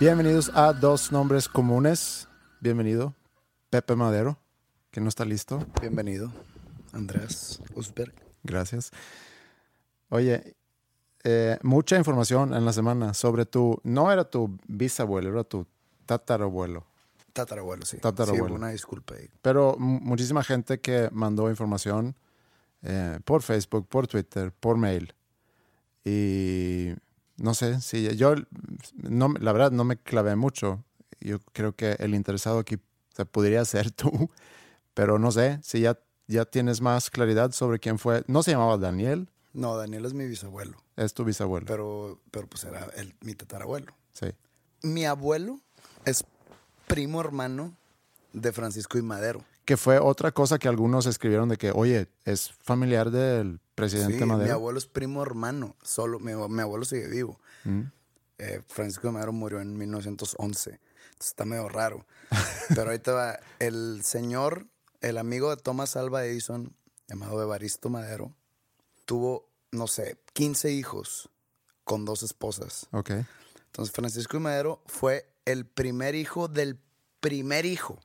Bienvenidos a Dos Nombres Comunes. Bienvenido, Pepe Madero, que no está listo. Bienvenido, Andrés Usberg. Gracias. Oye, eh, mucha información en la semana sobre tu, no era tu bisabuelo, era tu tatarabuelo. Tatarabuelo, sí. Tatarabuelo. Sí, una disculpa. Pero mu- muchísima gente que mandó información eh, por Facebook, por Twitter, por mail. Y no sé, si yo, no, la verdad, no me clavé mucho. Yo creo que el interesado aquí se podría ser tú, pero no sé si ya, ya tienes más claridad sobre quién fue. No se llamaba Daniel, No, Daniel es mi bisabuelo, es tu bisabuelo. pero, pero pues era el, mi tatarabuelo. sí. Mi abuelo es primo hermano de Francisco y Madero. Que fue otra cosa que algunos escribieron de que, oye, es familiar del presidente Sí, mi abuelo es primo hermano, solo mi, mi abuelo sigue vivo. Mm. Eh, Francisco de Madero murió en 1911. Entonces está medio raro. Pero ahí te va. El señor, el amigo de Thomas Alva Edison, llamado Evaristo Madero, tuvo, no sé, 15 hijos con dos esposas. Ok. Entonces Francisco Madero fue el primer hijo del primer hijo.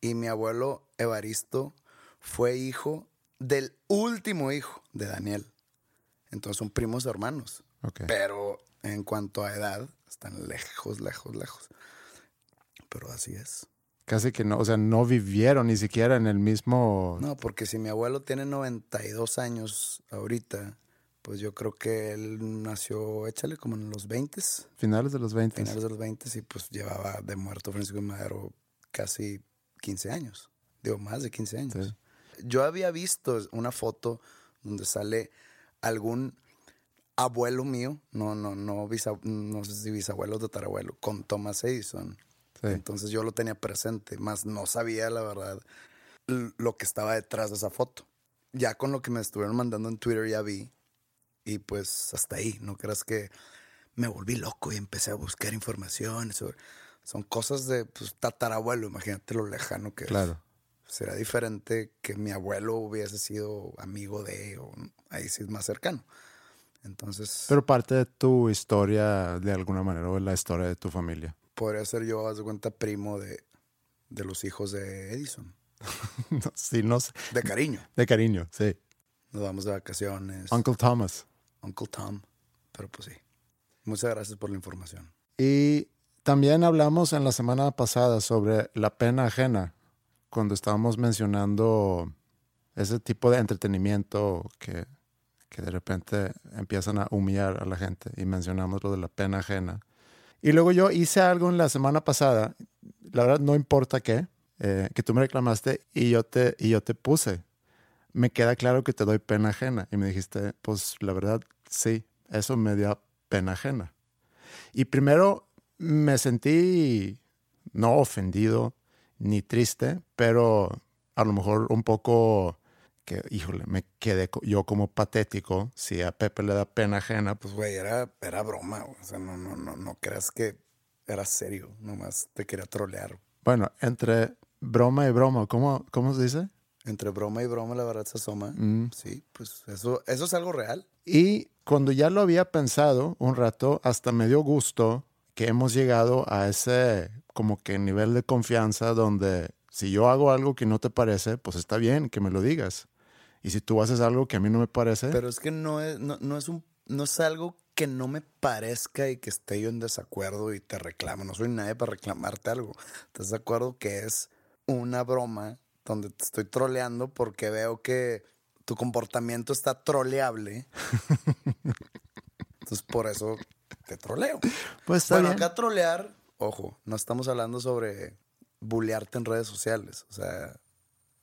Y mi abuelo Evaristo fue hijo del último hijo de Daniel. Entonces son primos hermanos. Ok. Pero en cuanto a edad, están lejos, lejos, lejos. Pero así es. Casi que no, o sea, no vivieron ni siquiera en el mismo... No, porque si mi abuelo tiene 92 años ahorita, pues yo creo que él nació, échale, como en los 20 Finales de los 20. finales de los 20 y pues llevaba de muerto Francisco de Madero casi 15 años. Digo, más de 15 años. Sí. Yo había visto una foto donde sale algún abuelo mío, no, no, no, bisa- no sé si bisabuelo o tatarabuelo, con Thomas Edison. Sí. Entonces yo lo tenía presente, más no sabía la verdad lo que estaba detrás de esa foto. Ya con lo que me estuvieron mandando en Twitter ya vi. Y pues hasta ahí, no creas que me volví loco y empecé a buscar información sobre... Son cosas de pues, tatarabuelo, imagínate lo lejano que Claro. es. Será diferente que mi abuelo hubiese sido amigo de, o ahí sí es más cercano. Entonces, Pero parte de tu historia, de alguna manera, o la historia de tu familia. podría ser yo, haz de cuenta, primo de, de los hijos de Edison. sí, no sé. De cariño. De cariño, sí. Nos vamos de vacaciones. Uncle Thomas. Uncle Tom. Pero pues sí. Muchas gracias por la información. Y también hablamos en la semana pasada sobre la pena ajena, cuando estábamos mencionando ese tipo de entretenimiento que, que de repente empiezan a humillar a la gente y mencionamos lo de la pena ajena. Y luego yo hice algo en la semana pasada, la verdad no importa qué, eh, que tú me reclamaste y yo, te, y yo te puse. Me queda claro que te doy pena ajena. Y me dijiste, pues la verdad, sí, eso me dio pena ajena. Y primero me sentí no ofendido ni triste, pero a lo mejor un poco que, híjole, me quedé yo como patético. Si a Pepe le da pena ajena, pues güey, era, era broma. O sea, no, no, no, no creas que era serio. Nomás te quería trolear. bueno, entre broma y broma, ¿cómo, cómo se dice? Entre broma y broma la verdad se asoma. Mm. Sí, pues eso, eso es algo real. Y cuando ya lo había pensado un rato, hasta me dio gusto que hemos llegado a ese como que nivel de confianza donde si yo hago algo que no te parece, pues está bien que me lo digas. Y si tú haces algo que a mí no me parece, Pero es que no es, no, no es un, no es algo que no me parezca y que esté yo en desacuerdo y te reclamo. No soy nadie para reclamarte algo. ¿Estás de acuerdo que es una broma donde te estoy troleando porque veo que tu comportamiento está troleable? Entonces por eso te troleo. pues está bueno, bien. acá trolear, ojo, no estamos hablando sobre bullearte en redes sociales. O sea,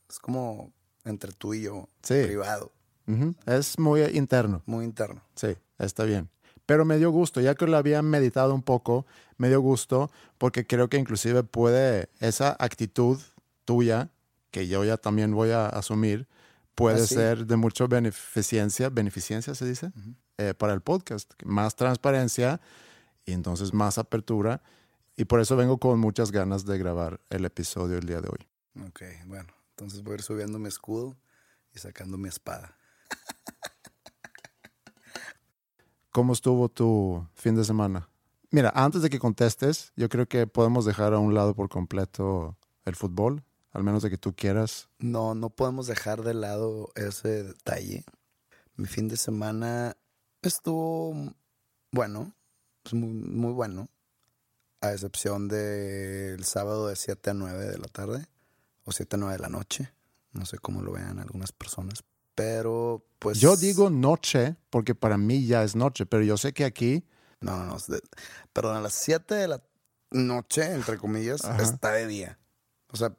es como entre tú y yo, Sí. privado, Es muy interno. muy interno. Sí, está bien. Pero me dio gusto, ya que lo había meditado un poco, me dio gusto porque creo que inclusive puede, esa actitud tuya, que yo ya también voy a asumir, puede Ah, sí. ser de mucha beneficencia, beneficencia se dice, Eh, para el podcast. Más transparencia y entonces más apertura. Y por eso vengo con muchas ganas de grabar el episodio el día de hoy. Ok, bueno, entonces voy a ir subiendo mi escudo y sacando mi espada. ¿Cómo estuvo tu fin de semana? Mira, antes de que contestes, yo creo que podemos dejar a un lado por completo el fútbol, al menos de que tú quieras. No, no podemos dejar de lado ese detalle. Mi fin de semana estuvo bueno, pues muy, muy bueno, a excepción del sábado de 7 a 9 de la tarde o 7 a 9 de la noche. No sé cómo lo vean algunas personas, pero pues... Yo digo noche porque para mí ya es noche, pero yo sé que aquí, No, no, no. Perdón, a las 7 de la noche, entre comillas, Ajá. está de día. O sea,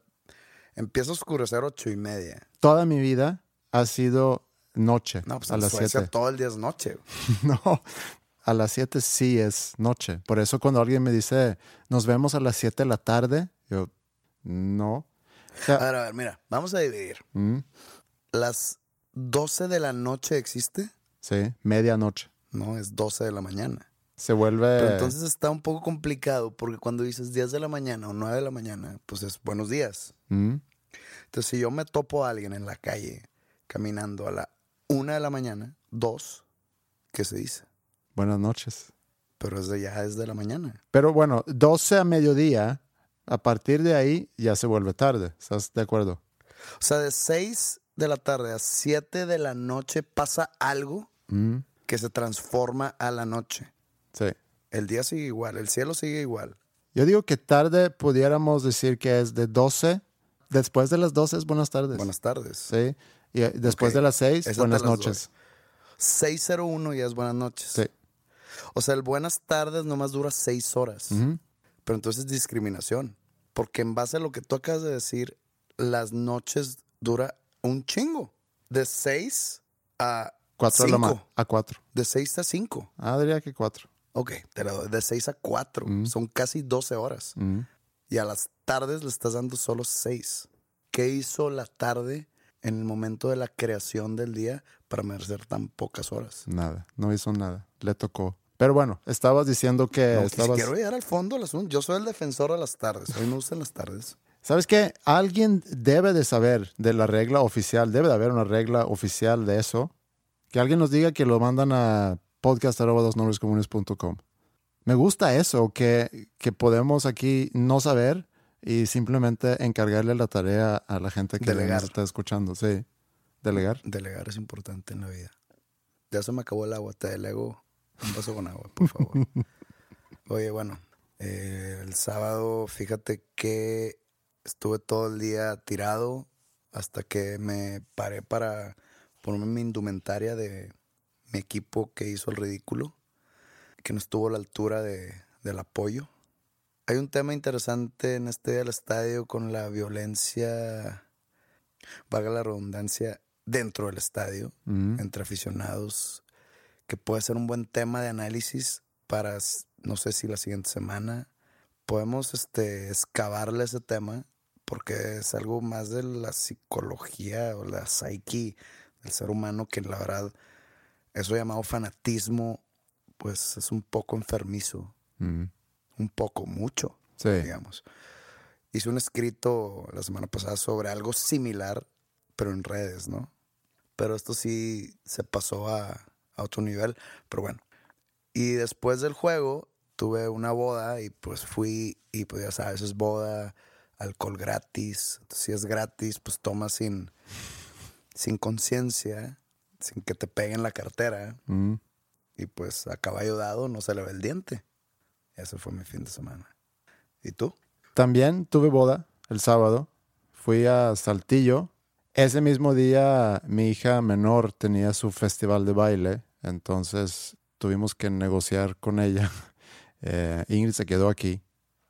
empieza a oscurecer ocho y media. toda mi vida ha sido noche, No, pues a en las Suecia 7. todo el día es noche. No, a las 7 sí es noche. Por eso cuando alguien me dice, nos vemos a las 7 de la tarde, yo, no. O sea, A ver, a ver, mira, vamos a dividir. mm, Las 12 de la noche existe. sí, medianoche. No, es 12 de la mañana. Se vuelve... Pero entonces está un poco complicado porque cuando dices 10 de la mañana o 9 de la mañana, pues es buenos días. Mm, Entonces, si yo me topo a alguien en la calle caminando a la 1 de la mañana, 2, ¿qué se dice? buenas noches. Pero es de ya es de la mañana. Pero bueno, 12 a mediodía, a partir de ahí ya se vuelve tarde. ¿Estás de acuerdo? O sea, de 6 de la tarde a 7 de la noche pasa algo Mm, que se transforma a la noche. sí. El día sigue igual, el cielo sigue igual. Yo digo que tarde pudiéramos decir que es de 12. Después de las 12 es buenas tardes. Buenas tardes. Sí. Y eh, después de las 6, esa buenas las doy. noches. 601 ya es buenas noches. Sí. O sea, el buenas tardes nomás dura 6 horas. Pero entonces es discriminación. Porque en base a lo que tú acabas de decir, las noches dura un chingo. De 6 a 4 a la ma- 5. a 4. De 6 a 5. Ah, diría que 4. Ok, te la doy. De 6 a 4. Son casi 12 horas. Y a las tardes le estás dando solo 6. ¿Qué hizo la tarde en el momento de la creación del día para merecer tan pocas horas? Nada, no hizo nada. Le tocó. Pero bueno, estabas diciendo que No, estabas... quiero llegar al fondo del asunto. Yo soy el defensor de las tardes. Mí me gustan las tardes. ¿Sabes qué? Alguien debe de saber de la regla oficial, debe de haber una regla oficial de eso. Que alguien nos diga que lo mandan a podcast.com. Me gusta eso, que, que podemos aquí no saber y simplemente encargarle la tarea a la gente que Delegar. nos está escuchando. Sí, delegar. Delegar es importante en la vida. Ya se me acabó el agua. Te delego un vaso con agua, por favor. Oye, bueno, eh, el sábado, fíjate que estuve todo el día tirado hasta que me paré para ponerme mi indumentaria de mi equipo que hizo el ridículo, que no estuvo a la altura de, del apoyo. Hay un tema interesante en este día del estadio con la violencia, valga la redundancia, dentro del estadio, Mm. entre aficionados, que puede ser un buen tema de análisis para, no sé si la siguiente semana podemos este, excavarle ese tema, porque es algo más de la psicología o la psique del ser humano que la verdad, eso llamado fanatismo, pues es un poco enfermizo, Mm. Un poco, mucho, Sí. digamos. Hice un escrito la semana pasada sobre algo similar, pero en redes, ¿no? Pero esto sí se pasó a, a otro nivel, pero bueno. Y después del juego tuve una boda y pues fui y pues ya sabes, es boda, alcohol gratis. Si es gratis, pues toma sin, sin conciencia, sin que te peguen la cartera. Mm. Y pues a caballo dado no se le ve el diente. Ese fue mi fin de semana. ¿Y tú? También tuve boda el sábado. Fui a Saltillo. Ese mismo día mi hija menor tenía su festival de baile. Entonces tuvimos que negociar con ella. Eh, Ingrid se quedó aquí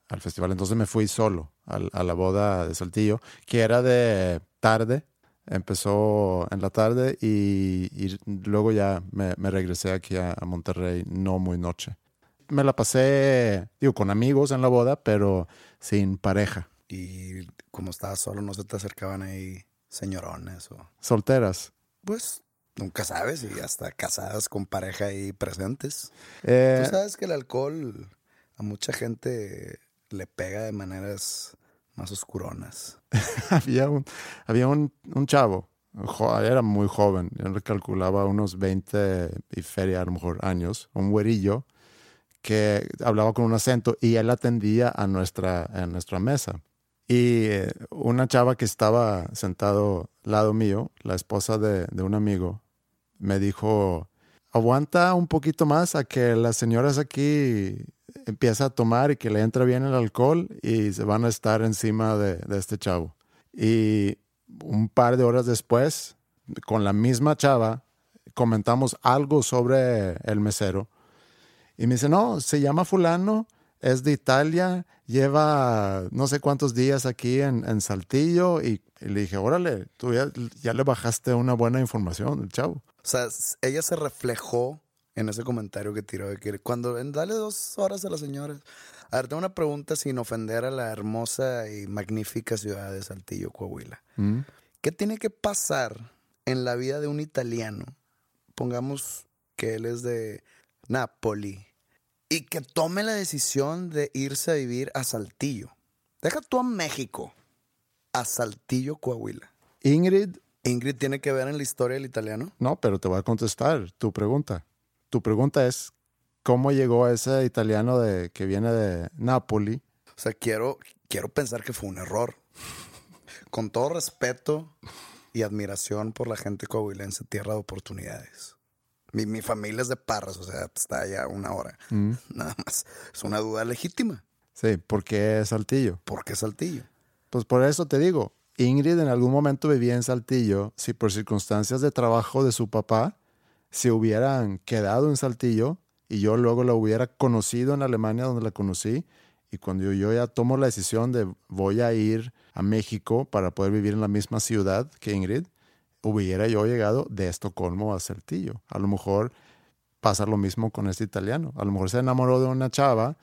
al festival. Entonces me fui solo al- a, la boda de Saltillo, que era de tarde. Empezó en la tarde y, luego ya me, me regresé aquí a, a Monterrey, no muy noche. Me la pasé, digo, con amigos en la boda, pero sin pareja. Y como estabas solo, no se te acercaban ahí señorones o... Solteras. Pues nunca sabes y hasta casadas con pareja ahí presentes. Eh, Tú sabes que el alcohol a mucha gente le pega de maneras más oscuronas. había un, había un, un chavo, jo- era muy joven, yo le calculaba unos 20 y feria a lo mejor años, un güerillo que hablaba con un acento y él atendía a nuestra, a nuestra mesa. Y eh, una chava que estaba sentado al lado mío, la esposa de, de un amigo, me dijo, aguanta un poquito más a que las señoras aquí empieza a tomar y que le entra bien el alcohol y se van a estar encima de, de este chavo. Y un par de horas después, con la misma chava, comentamos algo sobre el mesero. Y me dice, no, se llama fulano, es de Italia, lleva no sé cuántos días aquí en, en Saltillo. Y, y le dije, órale, tú ya, ya le bajaste una buena información, el chavo. O sea, ella se reflejó en ese comentario que tiró de que cuando en dale dos horas a las señoras. A ver, tengo una pregunta sin ofender a la hermosa y magnífica ciudad de Saltillo, Coahuila. ¿Mm? ¿Qué tiene que pasar en la vida de un italiano? Pongamos que él es de Napoli y que tome la decisión de irse a vivir a Saltillo. Deja tú a México, a Saltillo, Coahuila. Ingrid, Ingrid tiene que ver en la historia del italiano. no, pero te voy a contestar tu pregunta. Tu pregunta es, ¿cómo llegó ese italiano de, que viene de Nápoli? O sea, quiero, quiero pensar que fue un error. Con todo respeto y admiración por la gente coahuilense, tierra de oportunidades. Mi, mi familia es de Parras, o sea, está allá una hora. Mm. Nada más. Es una duda legítima. Sí, ¿por qué Saltillo? ¿Por qué Saltillo? Pues por eso te digo, Ingrid en algún momento vivía en Saltillo, si por circunstancias de trabajo de su papá se hubieran quedado en Saltillo y yo luego la hubiera conocido en Alemania donde la conocí y cuando yo ya tomo la decisión de voy a ir a México para poder vivir en la misma ciudad que Ingrid, hubiera yo llegado de Estocolmo a Saltillo. A lo mejor pasa lo mismo con este italiano. A lo mejor se enamoró de una chava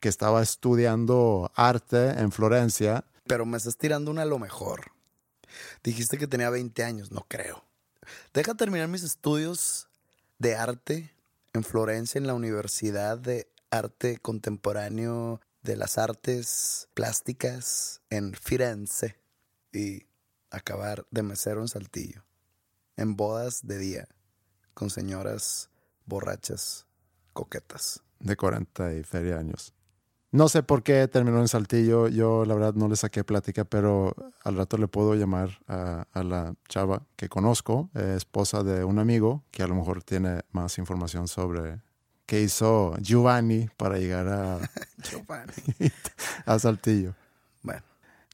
que estaba estudiando arte en Florencia Pero me estás tirando una a lo mejor. Dijiste que tenía 20 años, no creo. Deja terminar mis estudios de arte en Florencia, en la Universidad de Arte Contemporáneo de las Artes Plásticas en Firenze y acabar de mesero en Saltillo, en bodas de día, con señoras borrachas coquetas. de 40 y feria años. No sé por qué terminó en Saltillo. Yo, la verdad, no le saqué plática, pero al rato le puedo llamar a, a la chava que conozco, eh, esposa de un amigo, que a lo mejor tiene más información sobre qué hizo Giovanni para llegar a, Giovanni. a Saltillo. Bueno,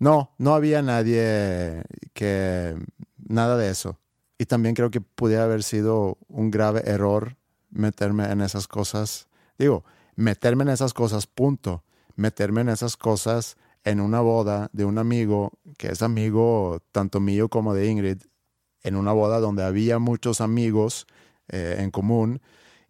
No, no había nadie que... Nada de eso. Y también creo que pudiera haber sido un grave error meterme en esas cosas. Digo, meterme en esas cosas, punto. Meterme en esas cosas en una boda de un amigo que es amigo tanto mío como de Ingrid, en una boda donde había muchos amigos eh, en común,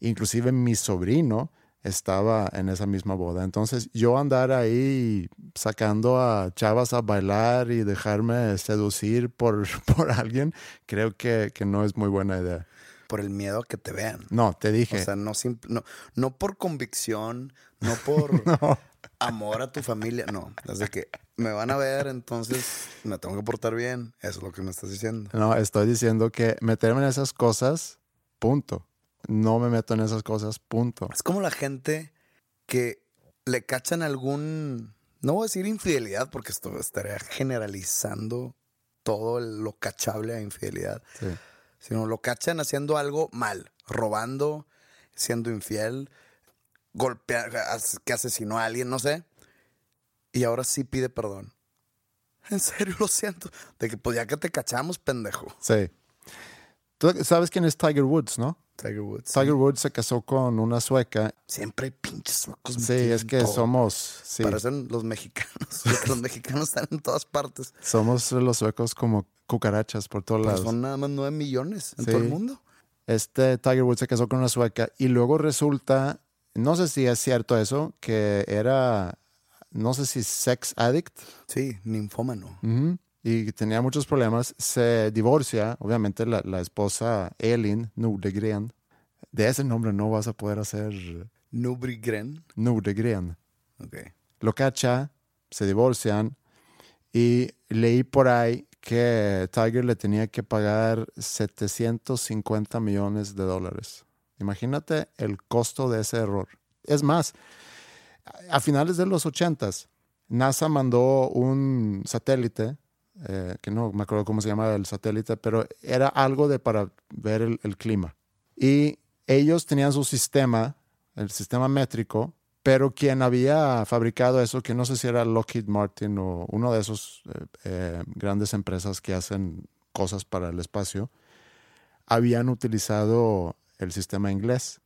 inclusive mi sobrino estaba en esa misma boda. Entonces yo andar ahí sacando a chavas a bailar y dejarme seducir por, por alguien, creo que, que no es muy buena idea. por el miedo a que te vean. No, te dije. O sea, no, no, no por convicción, no por amor a tu familia. No, desde que me van a ver, entonces me tengo que portar bien. Eso es lo que me estás diciendo. No, estoy diciendo que meterme en esas cosas, punto. No me meto en esas cosas, punto. Es como la gente que le cachan algún, no voy a decir infidelidad porque esto estaría generalizando todo lo cachable a infidelidad, Sí. sino lo cachan haciendo algo mal, robando, siendo infiel, golpear, que asesinó a alguien, no sé. Y ahora sí pide perdón. En serio, lo siento. De que pues ya que te cachamos, pendejo. Sí. Tú sabes quién es Tiger Woods, ¿no? Tiger Woods. Tiger Woods se casó con una sueca. Siempre hay pinches suecos. Sí, es que todo. somos, sí, Parecen los mexicanos. los mexicanos están en todas partes. somos los suecos como cucarachas por todos Pero lados. son nada más nueve millones en Sí. todo el mundo. Este Tiger Woods se casó con una sueca y luego resulta, no sé si es cierto eso, que era, no sé si sex addict Sí, ninfómano. ujú, y tenía muchos problemas. Se divorcia, obviamente la, la esposa Elin Nordegren. De ese nombre no vas a poder hacer Nubrigren. Nordegren. Ok. Lo cacha, se divorcian y leí por ahí que Tiger le tenía que pagar 750 millones de dólares. Imagínate el costo de ese error. Es más, a a finales de los 80s, NASA mandó un satélite, eh, que no me acuerdo cómo se llama el satélite, pero era algo de para ver el, el clima. Y ellos tenían su sistema, el sistema métrico, pero quien había fabricado eso, que no sé si era Lockheed Martin o uno de esos eh, eh, grandes empresas que hacen cosas para el espacio, habían utilizado el sistema inglés.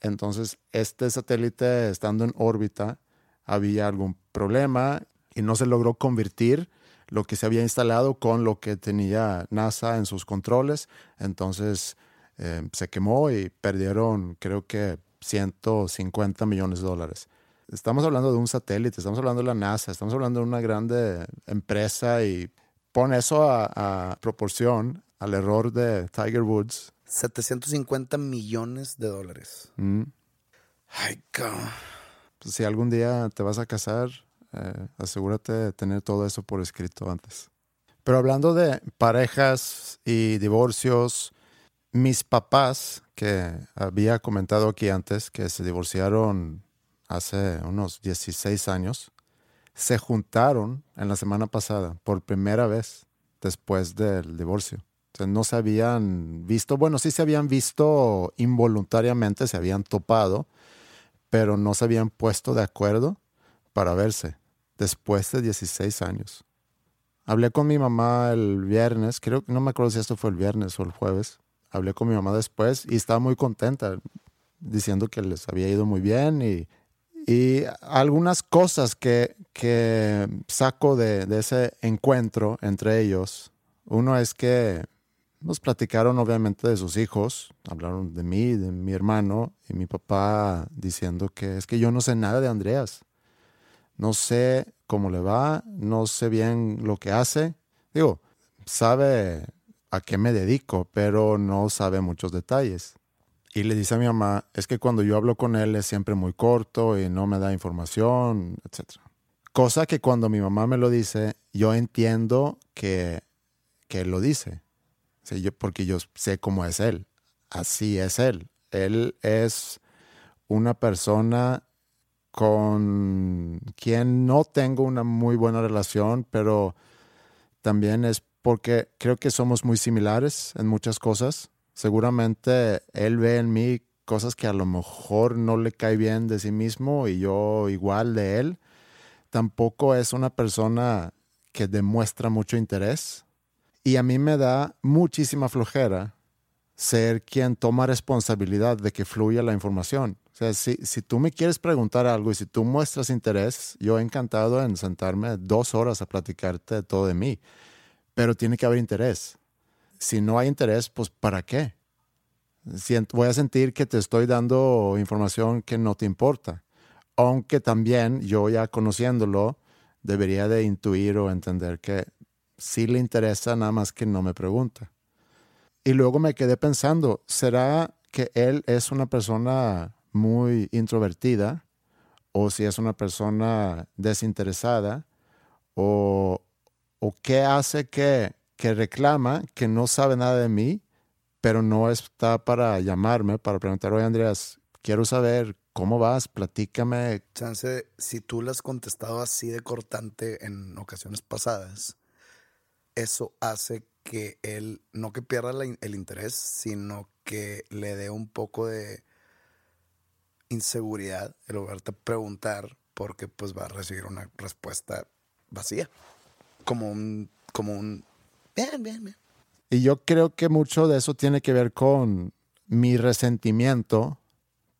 Entonces, este satélite estando en órbita, había algún problema y no se logró convertir lo que se había instalado con lo que tenía NASA en sus controles. Entonces, eh, se quemó y perdieron, creo que 150 millones de dólares. Estamos hablando de un satélite, estamos hablando de la NASA, estamos hablando de una grande empresa y pon eso a, a proporción al error de Tiger Woods. 750 millones de dólares. Mm. Ay, cabrón. Pues, si algún día te vas a casar, eh, asegúrate de tener todo eso por escrito antes. Pero hablando de parejas y divorcios, mis papás, que había comentado aquí antes, que se divorciaron hace unos 16 años, se juntaron en la semana pasada por primera vez después del divorcio. O sea, no se habían visto, bueno, sí se habían visto involuntariamente, se habían topado, pero no se habían puesto de acuerdo para verse después de 16 años. Hablé con mi mamá el viernes, creo que no me acuerdo si esto fue el viernes o el jueves. Hablé con mi mamá después y estaba muy contenta, diciendo que les había ido muy bien y, y algunas cosas que, que saco de, de ese encuentro entre ellos. Uno es que nos platicaron obviamente de sus hijos, hablaron de mí, de mi hermano y mi papá diciendo que es que yo no sé nada de Andreas. No sé cómo le va, no sé bien lo que hace. Digo, sabe a qué me dedico, pero no sabe muchos detalles. Y le dice a mi mamá, es que cuando yo hablo con él es siempre muy corto y no me da información, etc. Cosa que cuando mi mamá me lo dice, yo entiendo que, que él lo dice. Yo, porque yo sé cómo es él. Así es él. Él es una persona con quien no tengo una muy buena relación, pero también es porque creo que somos muy similares en muchas cosas. Seguramente él ve en mí cosas que a lo mejor no le cae bien de sí mismo y yo igual de él. Tampoco es una persona que demuestra mucho interés. Y a mí me da muchísima flojera ser quien toma responsabilidad de que fluya la información. O sea, si, si tú me quieres preguntar algo y si tú muestras interés, yo encantado en sentarme dos horas a platicarte todo de mí. Pero tiene que haber interés. Si no hay interés, pues ¿para qué? Voy a sentir que te estoy dando información que no te importa. Aunque también yo ya conociéndolo, debería de intuir o entender que sí le interesa, nada más que no me pregunta. Y luego me quedé pensando, ¿será que él es una persona muy introvertida o si es una persona desinteresada o, o qué hace que, que reclama que no sabe nada de mí, pero no está para llamarme, para preguntar, oye Andreas, quiero saber cómo vas, platícame. Chance, si tú le has contestado así de cortante en ocasiones pasadas, eso hace que él, no que pierda la- el interés, sino que le dé un poco de inseguridad el a preguntar porque pues va a recibir una respuesta vacía. Como un, como un, bien, bien, bien. Y yo creo que mucho de eso tiene que ver con mi resentimiento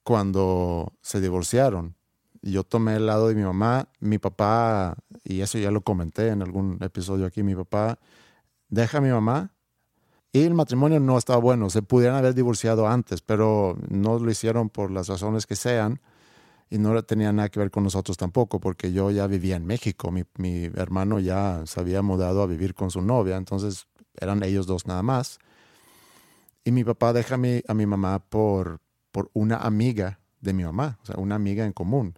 cuando se divorciaron. Yo tomé el lado de mi mamá, mi papá, y eso ya lo comenté en algún episodio aquí, mi papá deja a mi mamá y el matrimonio no estaba bueno. Se pudieran haber divorciado antes, pero no lo hicieron por las razones que sean y no tenía nada que ver con nosotros tampoco, porque yo ya vivía en México. Mi, hermano ya se había mudado a vivir con su novia, entonces eran ellos dos nada más. Y mi papá deja a mi, a mi mamá por, por una amiga de mi mamá, o sea, una amiga en común,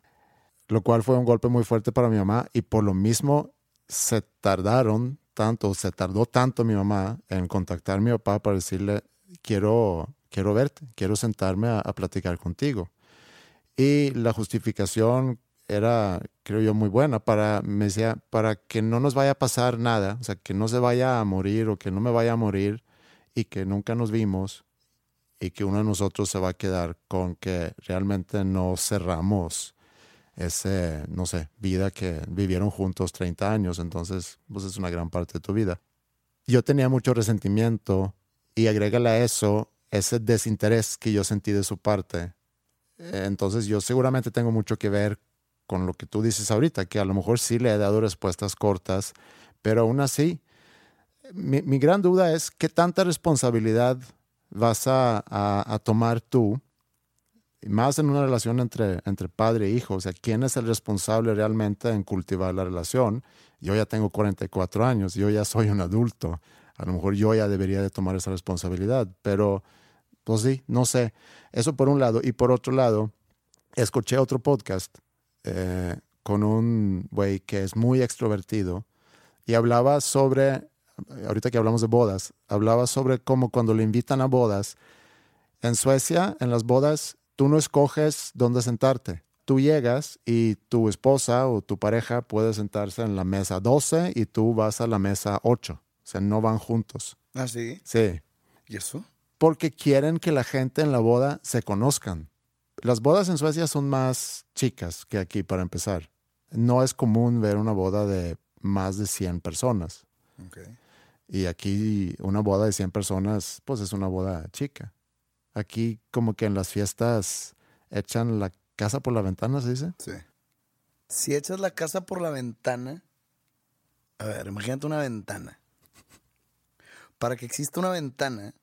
lo cual fue un golpe muy fuerte para mi mamá y por lo mismo se tardaron tanto, se tardó tanto mi mamá en contactar a mi papá para decirle, quiero, quiero verte, quiero sentarme a, platicar contigo. Y la justificación era, creo yo, muy buena para, me decía, para que no nos vaya a pasar nada, o sea, que no se vaya a morir o que no me vaya a morir y que nunca nos vimos y que uno de nosotros se va a quedar con que realmente no cerramos ese, no sé, vida que vivieron juntos 30 años, entonces, pues es una gran parte de tu vida. Yo tenía mucho resentimiento y agrégale a eso ese desinterés que yo sentí de su parte. Entonces yo seguramente tengo mucho que ver con lo que tú dices ahorita, que a lo mejor sí le he dado respuestas cortas, pero aún así, mi, mi gran duda es qué tanta responsabilidad vas a- a tomar tú, más en una relación entre, entre padre e hijo, o sea, quién es el responsable realmente en cultivar la relación. Yo ya tengo 44 años, yo ya soy un adulto, a lo mejor yo ya debería de tomar esa responsabilidad, pero pues sí, no sé. Eso por un lado. Y por otro lado, escuché otro podcast eh, con un güey que es muy extrovertido y hablaba sobre, ahorita que hablamos de bodas, hablaba sobre cómo cuando le invitan a bodas, en Suecia, en las bodas, tú no escoges dónde sentarte. Tú llegas y tu esposa o tu pareja puede sentarse en la mesa 12 y tú vas a la mesa 8. O sea, no van juntos. ¿Ah, sí? Sí ¿Y eso? porque quieren que la gente en la boda se conozcan. Las bodas en Suecia son más chicas que aquí, para empezar. No es común ver una boda de más de 100 personas. Ok. Y aquí una boda de 100 personas, pues es una boda chica. Aquí como que en las fiestas echan la casa por la ventana, ¿se dice? Sí. Si echas la casa por la ventana, a ver, imagínate una ventana. Para que exista una ventana,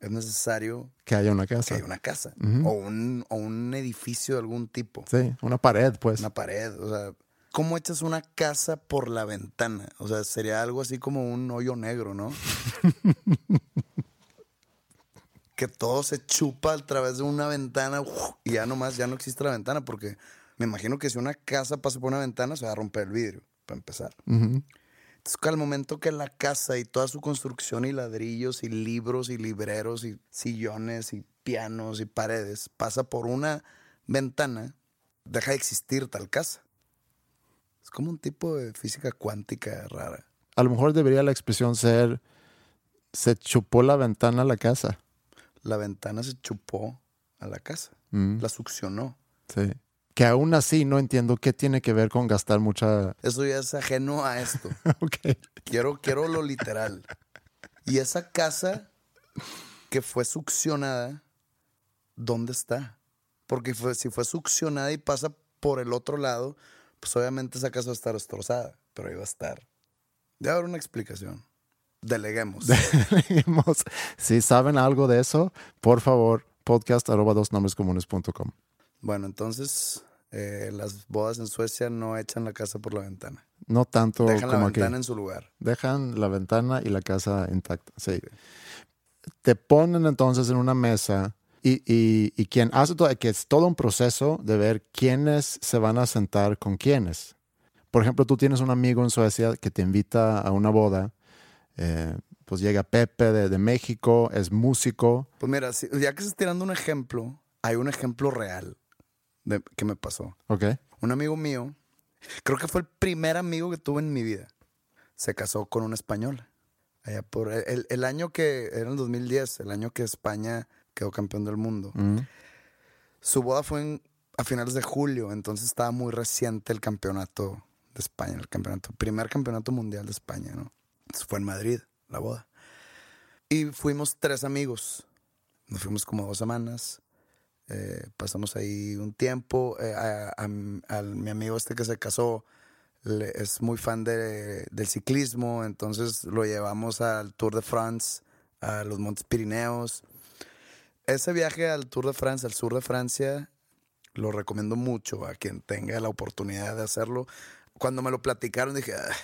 es necesario Que haya una que casa. haya una casa o, un, o un edificio de algún tipo, Sí, una pared, pues. una pared. O sea, ¿cómo echas una casa por la ventana? O sea, sería algo así como un hoyo negro, ¿no? que todo se chupa a través de una ventana ¡uf! y ya nomás ya no existe la ventana porque me imagino que si una casa pasa por una ventana se va a romper el vidrio, para empezar. Entonces, al momento que la casa y toda su construcción y ladrillos y libros y libreros y sillones y pianos y paredes pasa por una ventana, deja de existir tal casa. Es como un tipo de física cuántica rara. A lo mejor debería la expresión ser, se chupó la ventana a la casa. La ventana se chupó a la casa, Mm. la succionó. Sí. Que aún así no entiendo qué tiene que ver con gastar mucha... Eso ya es ajeno a esto. ok. Quiero, quiero lo literal. Y esa casa que fue succionada, ¿dónde está? Porque fue- si fue succionada y pasa por el otro lado, pues obviamente esa casa va a estar destrozada, pero ahí va a estar. Debe haber una explicación. Deleguemos. Dijimos, si saben algo de eso, por favor, podcast arroba dos nombres comunes.com. bueno, entonces eh, las bodas en Suecia no echan la casa por la ventana. No tanto Dejan la aquí. ventana en su lugar. Dejan la ventana y la casa intacta. Sí. Te ponen entonces en una mesa Y, y, y quien hace todo, que es todo un proceso de ver quiénes se van a sentar con quiénes. Por ejemplo, tú tienes un amigo en Suecia que te invita a una boda. Eh, pues llega Pepe de, de México, es músico. Pues mira, si- ya que estás tirando un ejemplo, hay un ejemplo real de, que me pasó. Ok. Un amigo mío, creo que fue el primer amigo que tuve en mi vida, se casó con una española. Allá por el, el año que, era el 2010, el año que España quedó campeón del mundo. Mm. Su boda fue en- a finales de julio, entonces estaba muy reciente el campeonato de España, el campeonato, primer campeonato mundial de España, ¿no? Fue en Madrid, la boda. Y fuimos tres amigos. Nos fuimos como dos semanas. eh, pasamos ahí un tiempo. eh, a, mi amigo este que se casó es muy fan de- del ciclismo, entonces lo llevamos al Tour de France, a los Montes Pirineos. Ese viaje al Tour de Francia, al sur de Francia, lo recomiendo mucho a quien tenga la oportunidad de hacerlo. Cuando me lo platicaron dije, "Ah,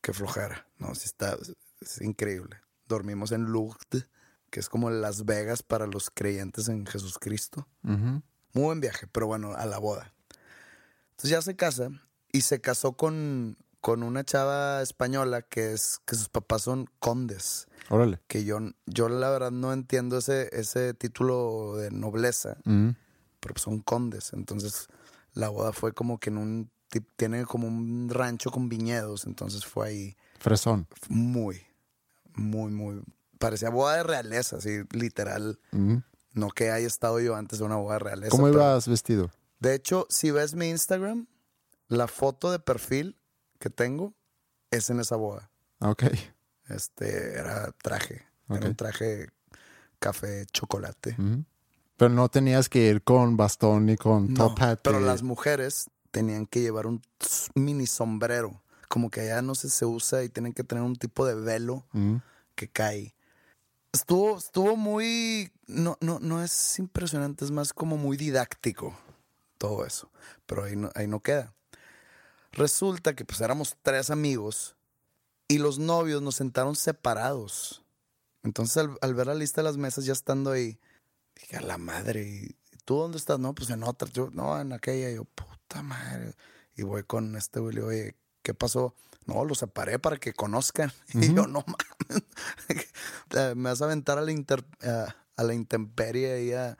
qué flojera. No, sí está, es increíble. Dormimos en Lourdes, que es como Las Vegas para los creyentes en Jesucristo. Muy buen viaje, pero bueno, a la boda. Entonces ya se casa y se casó con, con una chava española que es que sus papás son condes. Órale. Que yo, yo la verdad no entiendo ese, ese título de nobleza, pero son condes. Entonces la boda fue como que en un tiene como un rancho con viñedos, entonces fue ahí Fresón. muy, muy, muy. Parecía boda de realeza, así literal. No que haya estado yo antes de una boda de realeza. ¿Cómo pero- ibas vestido? De hecho, si ves mi Instagram, la foto de perfil que tengo es en esa boda. Ok. Este era traje. Era un traje café chocolate. Pero no tenías que ir con bastón ni con No, top hat. pero las mujeres tenían que llevar un mini sombrero. Como que allá no sé, se usa y tienen que tener un tipo de velo Mm. que cae. Estuvo, estuvo muy. No, no, no es impresionante, es más como muy didáctico todo eso. Pero ahí no, ahí no queda. Resulta que pues éramos tres amigos y los novios nos sentaron separados. Entonces al, al ver la lista de las mesas ya estando ahí, dije, a la madre, ¿y tú dónde estás? No, pues en otra. Yo, no, en aquella. Yo, puta madre. Y voy con este güey, le digo, oye, ¿qué pasó? No, los separé para que conozcan. Y yo, no mames. Eh, Me vas a aventar a la, inter- a, a la intemperie y a,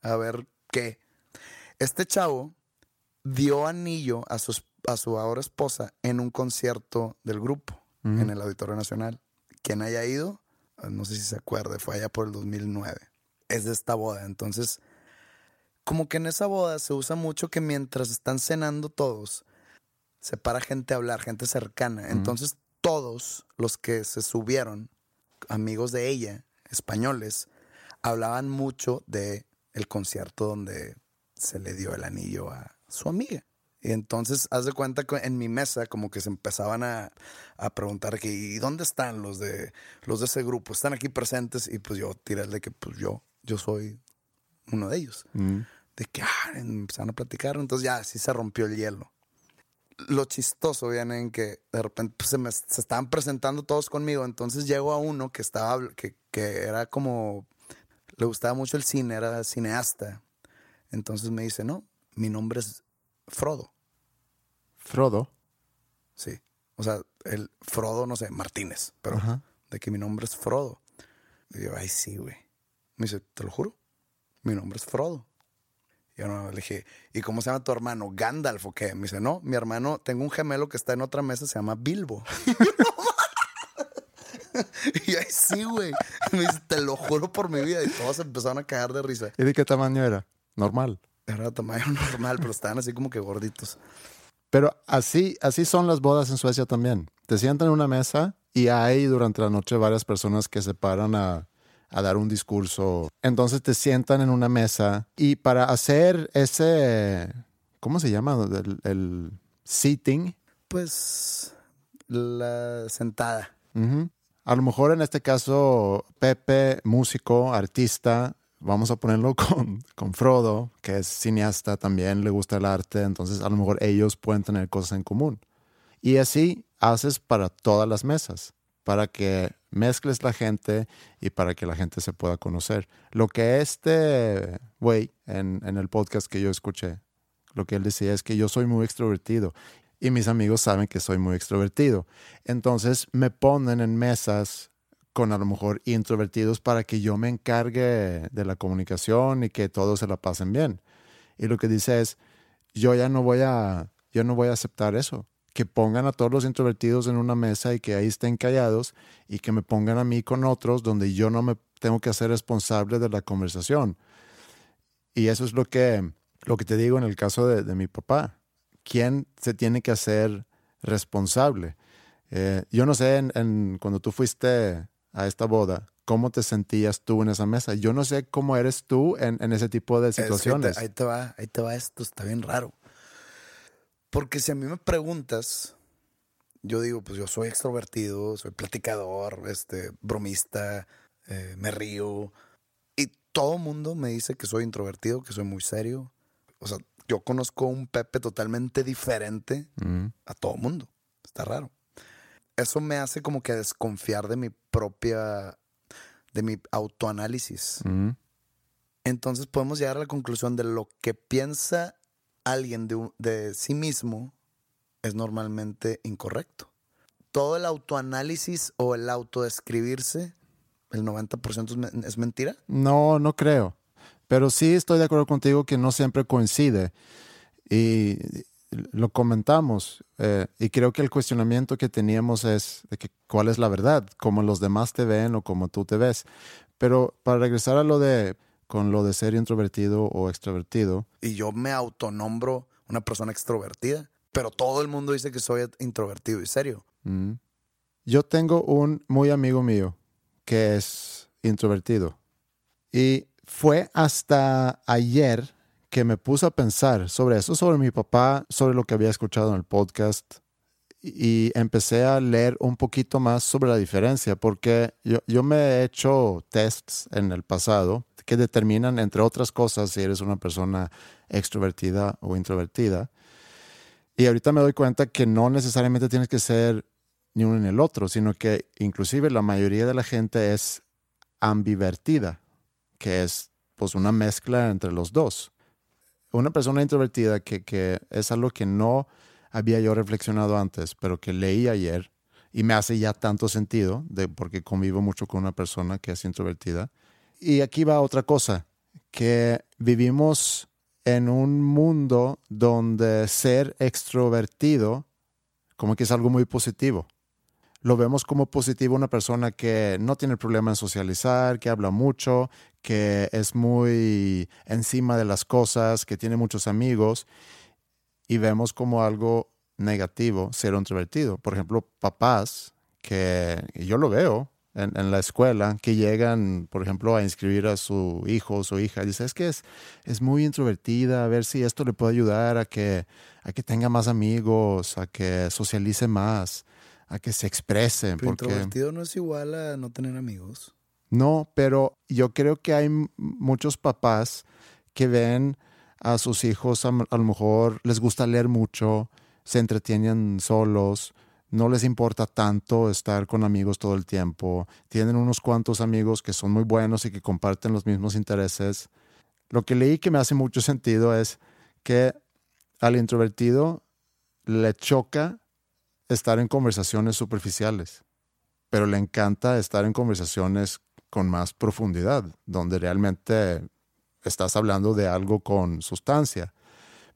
a ver qué. Este chavo dio anillo a su, a su ahora esposa en un concierto del grupo en el Auditorio Nacional. Quien haya ido, eh, no sé si se acuerde, fue allá por el 2009. Es de esta boda. Entonces, como que en esa boda se usa mucho que mientras están cenando todos, se para gente a hablar, gente cercana. Entonces, todos los que se subieron, amigos de ella, españoles, hablaban mucho de el concierto donde se le dio el anillo a su amiga. Y entonces, haz de cuenta que en mi mesa como que se empezaban a, a preguntar que, ¿y dónde están los de, los de ese grupo? ¿Están aquí presentes? Y pues yo de que pues yo, yo soy uno de ellos. Mm. De que ah, empezaron a platicar, entonces ya así se rompió el hielo. Lo chistoso viene en que de repente pues, se, me, se estaban presentando todos conmigo, entonces llego a uno que estaba, que, que era como, le gustaba mucho el cine, era cineasta. Entonces me dice, no, mi nombre es Frodo. Frodo. Sí. O sea, el Frodo, no sé, Martínez, pero Ajá. de que mi nombre es Frodo. Y yo, ay, sí, güey. Me dice, te lo juro, mi nombre es Frodo. Yo no, le dije, ¿y cómo se llama tu hermano? ¿Gandalf o qué? Me dice, no, mi hermano, tengo un gemelo que está en otra mesa, se llama Bilbo. y ay, sí, güey. Me dice, te lo juro por mi vida. Y todos empezaron a cagar de risa. ¿Y de qué tamaño era? Normal. Era de tamaño normal, pero estaban así como que gorditos. Pero así, así son las bodas en Suecia también. Te sientan en una mesa y hay durante la noche varias personas que se paran a, a dar un discurso. Entonces te sientan en una mesa y para hacer ese, ¿cómo se llama? El, el seating. Pues, la sentada. A lo mejor en este caso, Pepe, músico, artista, vamos a ponerlo con, con Frodo, que es cineasta, también le gusta el arte, entonces a lo mejor ellos pueden tener cosas en común. Y así haces para todas las mesas, para que mezcles la gente y para que la gente se pueda conocer. Lo que este güey en, el podcast que yo escuché, lo que él decía es que yo soy muy extrovertido y mis amigos saben que soy muy extrovertido. Entonces me ponen en mesas con a lo mejor introvertidos para que yo me encargue de la comunicación y que todos se la pasen bien. Y lo que dice es, yo ya no voy a, yo no voy a aceptar eso. Que pongan a todos los introvertidos en una mesa y que ahí estén callados y que me pongan a mí con otros donde yo no me tengo que hacer responsable de la conversación. Y eso es lo que, lo que te digo en el caso de, de mi papá quién se tiene que hacer responsable. Eh, yo no sé, en, cuando tú fuiste a esta boda, ¿cómo te sentías tú en esa mesa? Yo no sé cómo eres tú en, en ese tipo de situaciones. ahí, te va, ahí te va esto, está bien raro. Porque si a mí me preguntas, yo digo, pues yo soy extrovertido, soy platicador, este, bromista, eh, me río. Y todo mundo me dice que soy introvertido, que soy muy serio. O sea, yo conozco un Pepe totalmente diferente Mm. a todo mundo. Está raro. Eso me hace como que desconfiar de mi propia, de mi autoanálisis. Mm. Entonces podemos llegar a la conclusión de lo que piensa alguien de, sí mismo es normalmente incorrecto. Todo el autoanálisis o el autodescribirse, el 90% es, men- es mentira. No, no creo. Pero sí estoy de acuerdo contigo que no siempre coincide. Y lo comentamos. eh, y creo que el cuestionamiento que teníamos es de que cuál es la verdad, cómo los demás te ven o cómo tú te ves. Pero para regresar a lo de con lo de ser introvertido o extrovertido, y yo me autonombro una persona extrovertida, pero todo el mundo dice que soy introvertido y serio. Mm. Yo tengo un muy amigo mío que es introvertido. Y fue hasta ayer que me puse a pensar sobre eso, sobre mi papá, sobre lo que había escuchado en el podcast. Y empecé a leer un poquito más sobre la diferencia, porque yo, yo me he hecho tests en el pasado que determinan, entre otras cosas, si eres una persona extrovertida o introvertida. Y ahorita me doy cuenta que no necesariamente tienes que ser ni uno ni el otro, sino que inclusive la mayoría de la gente es ambivertida, que es pues una mezcla entre los dos. Una persona introvertida que, que es algo que no había yo reflexionado antes, pero que leí ayer y me hace ya tanto sentido, de, porque convivo mucho con una persona que es introvertida. Y aquí va otra cosa, que vivimos en un mundo donde ser extrovertido como que es algo muy positivo. Lo vemos como positivo una persona que no tiene problema en socializar, que habla mucho, que es muy encima de las cosas, que tiene muchos amigos, y vemos como algo negativo ser introvertido. Por ejemplo, papás que yo lo veo en, en la escuela, que llegan, por ejemplo, a inscribir a su hijo o su hija, y dice, es que es, es muy introvertida, a ver si esto le puede ayudar a que, a que tenga más amigos, a que socialice más, a que se exprese. Pero Porque... introvertido no es igual a no tener amigos. No, pero yo creo que hay muchos papás que ven a sus hijos, a, lo mejor les gusta leer mucho, se entretienen solos, no les importa tanto estar con amigos todo el tiempo, tienen unos cuantos amigos que son muy buenos y que comparten los mismos intereses. Lo que leí que me hace mucho sentido es que al introvertido le choca estar en conversaciones superficiales, pero le encanta estar en conversaciones con más profundidad, donde realmente estás hablando de algo con sustancia.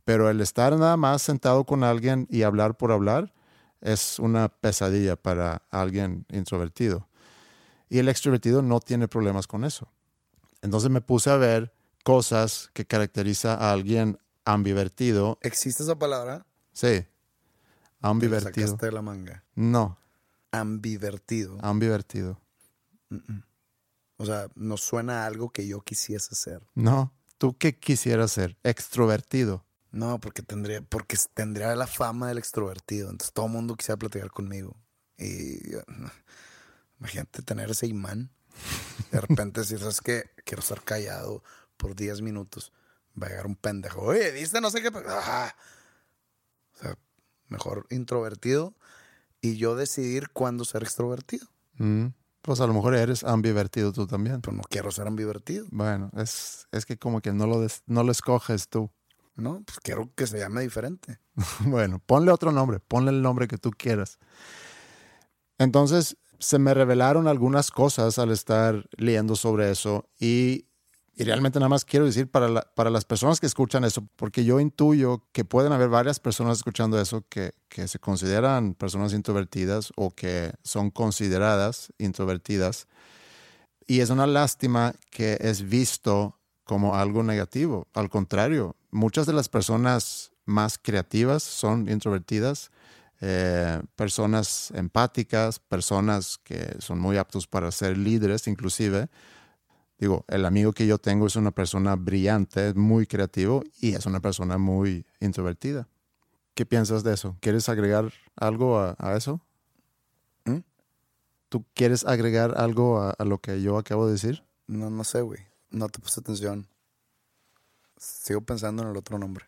Pero el estar nada más sentado con alguien y hablar por hablar es una pesadilla para alguien introvertido. Y el extrovertido no tiene problemas con eso. Entonces me puse a ver cosas que caracteriza a alguien ambivertido. ¿Existe esa palabra? Sí, Te la ambivertido. sacaste de la manga. No, Ambivertido. ambivertido. O sea, no suena a algo que yo quisiese ser. No, ¿tú qué quisieras ser? Extrovertido. No, porque tendría, porque tendría la fama del extrovertido. Entonces todo el mundo quisiera platicar conmigo. Y imagínate tener ese imán. De repente si sabes que quiero estar callado por 10 minutos. Va a llegar un pendejo. Oye, ¿viste? No sé qué. O sea, mejor introvertido. Y yo decidir cuándo ser extrovertido. Mm. Pues a lo mejor eres ambivertido tú también. Pero no quiero ser ambivertido, Bueno, es, es que como que no lo, des- no lo escoges tú. ¿no? Pues quiero que se llame diferente. Bueno, ponle otro nombre, ponle el nombre que tú quieras. Entonces, se me revelaron algunas cosas al estar leyendo sobre eso y, y realmente nada más quiero decir para, la- para las personas que escuchan eso, porque yo intuyo que pueden haber varias personas escuchando eso que, que se consideran personas introvertidas o que son consideradas introvertidas. Y es una lástima que es visto como algo negativo. Al contrario, muchas de las personas más creativas son introvertidas, eh, personas empáticas, personas que son muy aptos para ser líderes inclusive. Digo, el amigo que yo tengo es una persona brillante, es muy creativo y es una persona muy introvertida. ¿Qué piensas de eso? ¿Quieres agregar algo a, eso? ¿Mm? ¿Tú quieres agregar algo a, a lo que yo acabo de decir? No, no sé, güey. No te puse atención. Sigo pensando en el otro nombre.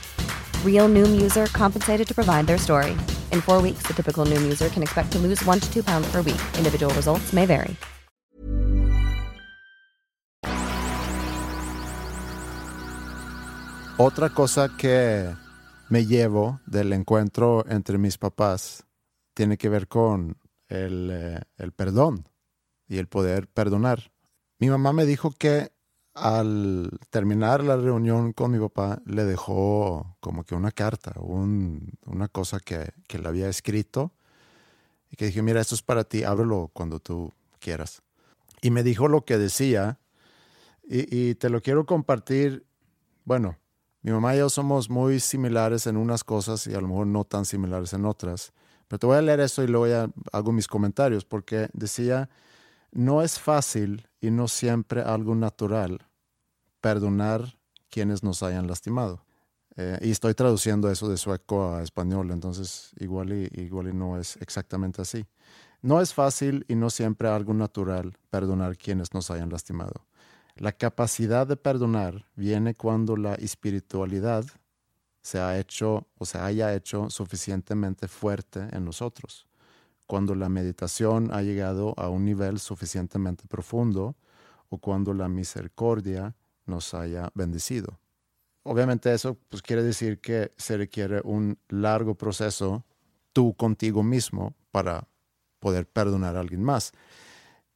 Real Noom user compensated to provide their story. In four weeks, the typical Noom user can expect to lose one to two pounds per week. Individual results may vary. Otra cosa que me llevo del encuentro entre mis papás tiene que ver con el, eh, el perdón y el poder perdonar. Mi mamá me dijo que al terminar la reunión con mi papá le dejó como que una carta, un- una cosa que, que le había escrito y que dije, mira, esto es para ti, ábrelo cuando tú quieras. Y me dijo lo que decía y, y te lo quiero compartir. Bueno, mi mamá y yo somos muy similares en unas cosas y a lo mejor no tan similares en otras. Pero te voy a leer esto y luego ya hago mis comentarios porque decía, no es fácil y no siempre algo natural perdonar quienes nos hayan lastimado. Eh, y estoy traduciendo eso de sueco a español, entonces igual y, igual y no es exactamente así. No es fácil y no siempre algo natural perdonar quienes nos hayan lastimado. La capacidad de perdonar viene cuando la espiritualidad se ha hecho o se haya hecho suficientemente fuerte en nosotros, cuando la meditación ha llegado a un nivel suficientemente profundo o cuando la misericordia nos haya bendecido. Obviamente eso pues, quiere decir que se requiere un largo proceso tú contigo mismo para poder perdonar a alguien más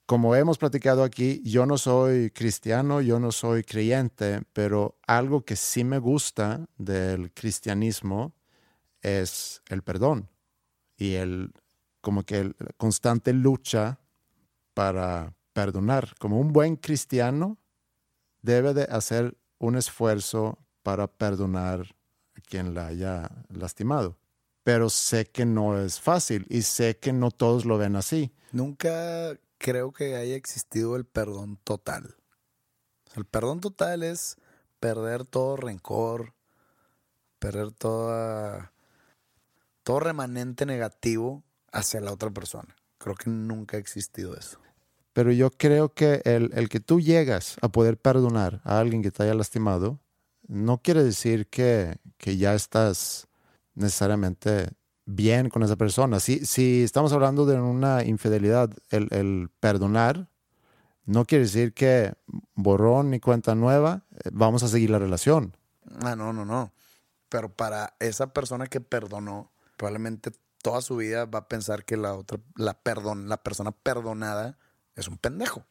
como hemos platicado aquí, yo no soy cristiano, yo no soy creyente, pero algo que sí me gusta del cristianismo es el perdón y el como que el- constante lucha para perdonar. Como un buen cristiano debe de hacer un esfuerzo para perdonar a quien la haya lastimado. Pero sé que no es fácil y sé que no todos lo ven así. Nunca creo que haya existido el perdón total. El perdón total es perder todo rencor, perder toda, todo remanente negativo hacia la otra persona. Creo que nunca ha existido eso. Pero yo creo que el, el que tú llegas a poder perdonar a alguien que te haya lastimado, no quiere decir que, que ya estás necesariamente bien con esa persona. Si, si estamos hablando de una infidelidad, el, el perdonar no quiere decir que borrón ni cuenta nueva, eh, vamos a seguir la relación. Ah, no, no, no. Pero para esa persona que perdonó, probablemente toda su vida va a pensar que la otra, la persona perdonada es un pendejo.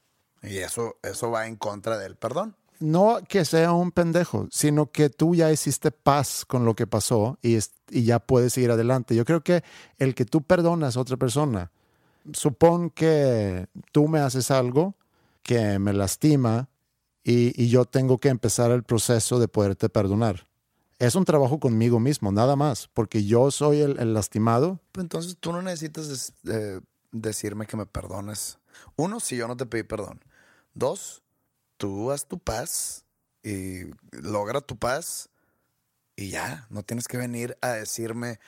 Y eso, eso va en contra del perdón. No que sea un pendejo, sino que tú ya hiciste paz con lo que pasó y, es- y ya puedes seguir adelante. Yo creo que el que tú perdonas a otra persona, supón que tú me haces algo que me lastima y, y yo tengo que empezar el proceso de poderte perdonar. Es un trabajo conmigo mismo, nada más, porque yo soy el, el lastimado. Entonces tú no necesitas eh, decirme que me perdones. Uno, si yo no te pedí perdón. Dos, tú haz tu paz y logra tu paz y ya, no tienes que venir a decirme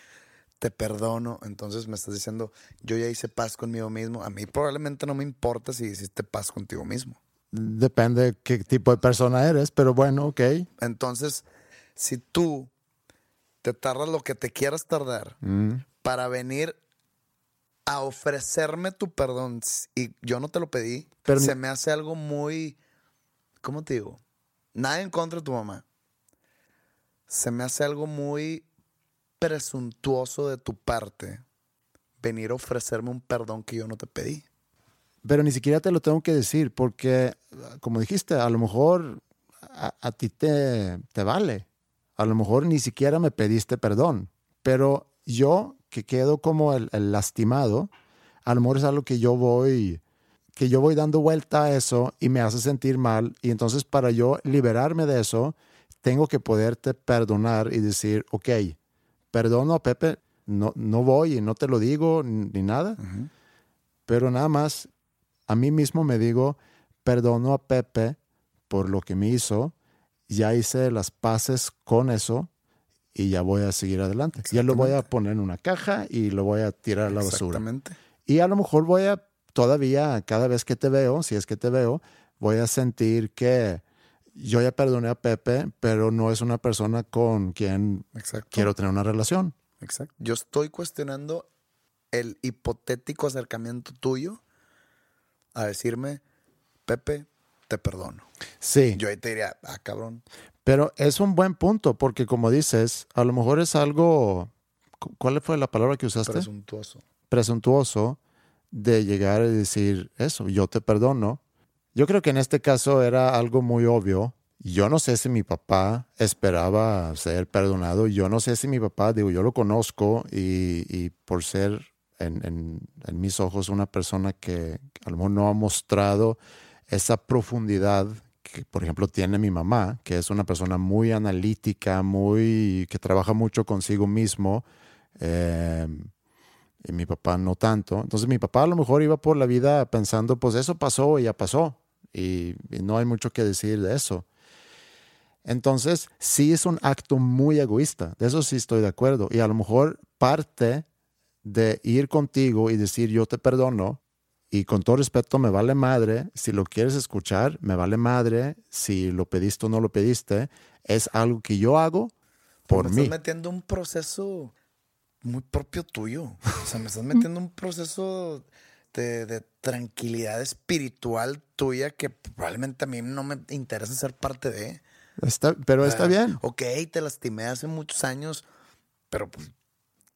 te perdono. Entonces me estás diciendo, yo ya hice paz conmigo mismo. A mí probablemente no me importa si hiciste paz contigo mismo. Depende qué tipo de persona eres, pero bueno, ok. Entonces, si tú te tardas lo que te quieras tardar para venir a ofrecerme tu perdón y yo no te lo pedí, Pero se me hace algo muy, ¿cómo te digo? Nada en contra de tu mamá. Se me hace algo muy presuntuoso de tu parte venir a ofrecerme un perdón que yo no te pedí. Pero ni siquiera te lo tengo que decir porque, como dijiste, a lo mejor a, a ti te, te vale. A lo mejor ni siquiera me pediste perdón. Pero yo, que quedo como el, el lastimado, a lo mejor es algo que yo voy que yo voy dando vuelta a eso y me hace sentir mal. Y entonces para yo liberarme de eso, tengo que poderte perdonar y decir, ok, perdono a Pepe, no, no voy y no te lo digo ni ni nada, pero nada más a mí mismo me digo, perdono a Pepe por lo que me hizo, ya hice las paces con eso y ya voy a seguir adelante. Ya lo voy a poner en una caja y lo voy a tirar a la basura. Exactamente. Y a lo mejor voy a, todavía, cada vez que te veo, si es que te veo, voy a sentir que yo ya perdoné a Pepe, pero no es una persona con quien Exacto. quiero tener una relación. Exacto. Yo estoy cuestionando el hipotético acercamiento tuyo a decirme, Pepe, te perdono. Sí. Yo ahí te diría, ah, cabrón. Pero es un buen punto, porque como dices, a lo mejor es algo. cu- ¿Cuál fue la palabra que usaste? Presuntuoso. Presuntuoso de llegar y decir eso, yo te perdono. Yo creo que en este caso era algo muy obvio. Yo no sé si mi papá esperaba ser perdonado. Yo no sé si mi papá, digo, yo lo conozco y, y por ser en, en- en mis ojos una persona que a lo mejor no ha mostrado esa profundidad que, por ejemplo, tiene mi mamá, que es una persona muy analítica, muy que trabaja mucho consigo mismo. eh, y mi papá no tanto. Entonces mi papá a lo mejor iba por la vida pensando, pues eso pasó y ya pasó. Y, y no hay mucho que decir de eso. Entonces sí es un acto muy egoísta. De eso sí estoy de acuerdo. Y a lo mejor parte de ir contigo y decir yo te perdono y con todo respeto me vale madre. Si lo quieres escuchar, me vale madre. Si lo pediste o no lo pediste, es algo que yo hago por me mí. estás metiendo un proceso muy propio tuyo. O sea, me estás metiendo un proceso de, de tranquilidad espiritual tuya que probablemente a mí no me interesa ser parte de. Está- pero está Ah, bien. Ok, te lastimé hace muchos años, pero pues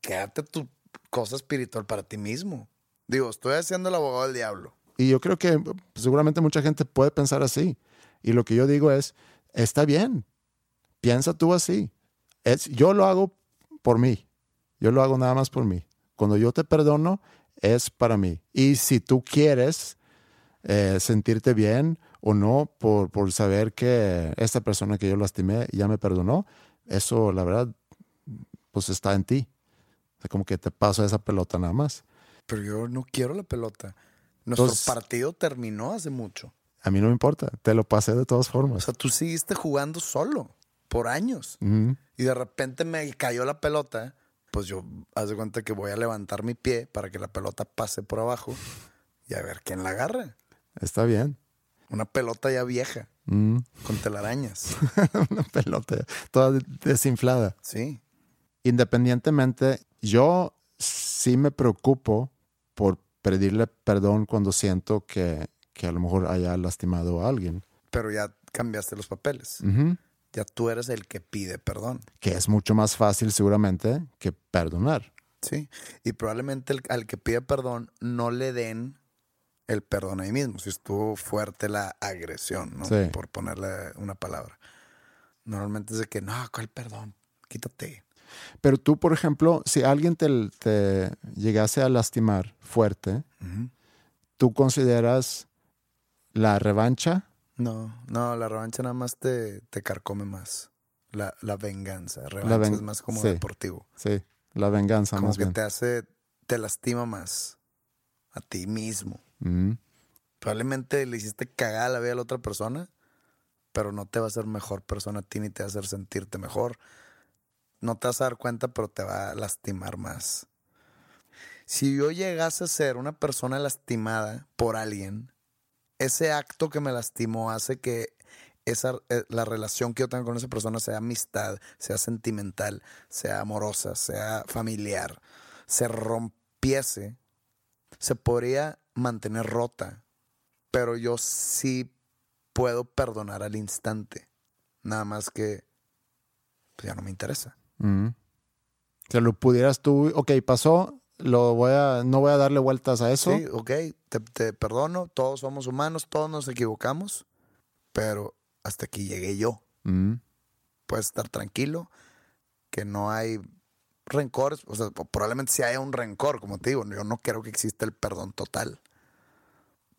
quédate tu cosa espiritual para ti mismo. Digo, estoy haciendo el abogado del diablo. Y yo creo que seguramente mucha gente puede pensar así. Y lo que yo digo es, está bien, piensa tú así. Es, yo lo hago por mí. Yo lo hago nada más por mí. Cuando yo te perdono, es para mí. Y si tú quieres eh, sentirte bien o no por, por saber que esta persona que yo lastimé ya me perdonó, eso la verdad, pues está en ti. O sea, como que te paso esa pelota nada más. Pero yo no quiero la pelota. Nuestro Entonces- partido terminó hace mucho. A mí no me importa, te lo pasé de todas O formas. sea, tú seguiste jugando solo por años. Y de repente me cayó la pelota. Pues yo, haz de cuenta que voy a levantar mi pie para que la pelota pase por abajo y a ver quién la agarra. Está bien. Una pelota ya vieja, Mm, con telarañas. Una pelota toda de- desinflada. Sí. Independientemente, yo sí me preocupo por pedirle perdón cuando siento que, que a lo mejor haya lastimado a alguien. Pero ya cambiaste los papeles. Ujú. Ya tú eres el que pide perdón. Que es mucho más fácil seguramente que perdonar. Sí. Y probablemente el- al que pide perdón no le den el perdón ahí mismo, si estuvo fuerte la agresión, ¿no? Sí. Por ponerle una palabra. Normalmente es de que, no, ¿cuál perdón? Quítate. Pero tú, por ejemplo, si alguien te, te llegase a lastimar fuerte. ¿tú consideras la revancha? No, no, la revancha nada más te, te carcome más. La, la venganza. Revancha ven- es más como sí. deportivo. Sí, la venganza Como más que bien. te hace, te lastima más a ti mismo. Probablemente le hiciste cagar la vida a la otra persona, pero no te va a hacer mejor persona a ti ni te va a hacer sentirte mejor. No te vas a dar cuenta, pero te va a lastimar más. Si yo llegase a ser una persona lastimada por alguien, ese acto que me lastimó hace que esa, eh, la relación que yo tengo con esa persona sea amistad, sea sentimental, sea amorosa, sea familiar, se rompiese, se podría mantener rota, pero yo sí puedo perdonar al instante. Nada más que pues ya no me interesa. Mm. Si lo pudieras tú, ok, pasó, lo voy a, no voy a darle vueltas a eso. Sí, ok, te, te perdono, todos somos humanos, todos nos equivocamos, pero hasta aquí llegué yo. Mm, Puedes estar tranquilo, que no hay rencores, o sea, probablemente sí haya un rencor, como te digo, yo no creo que exista el perdón total,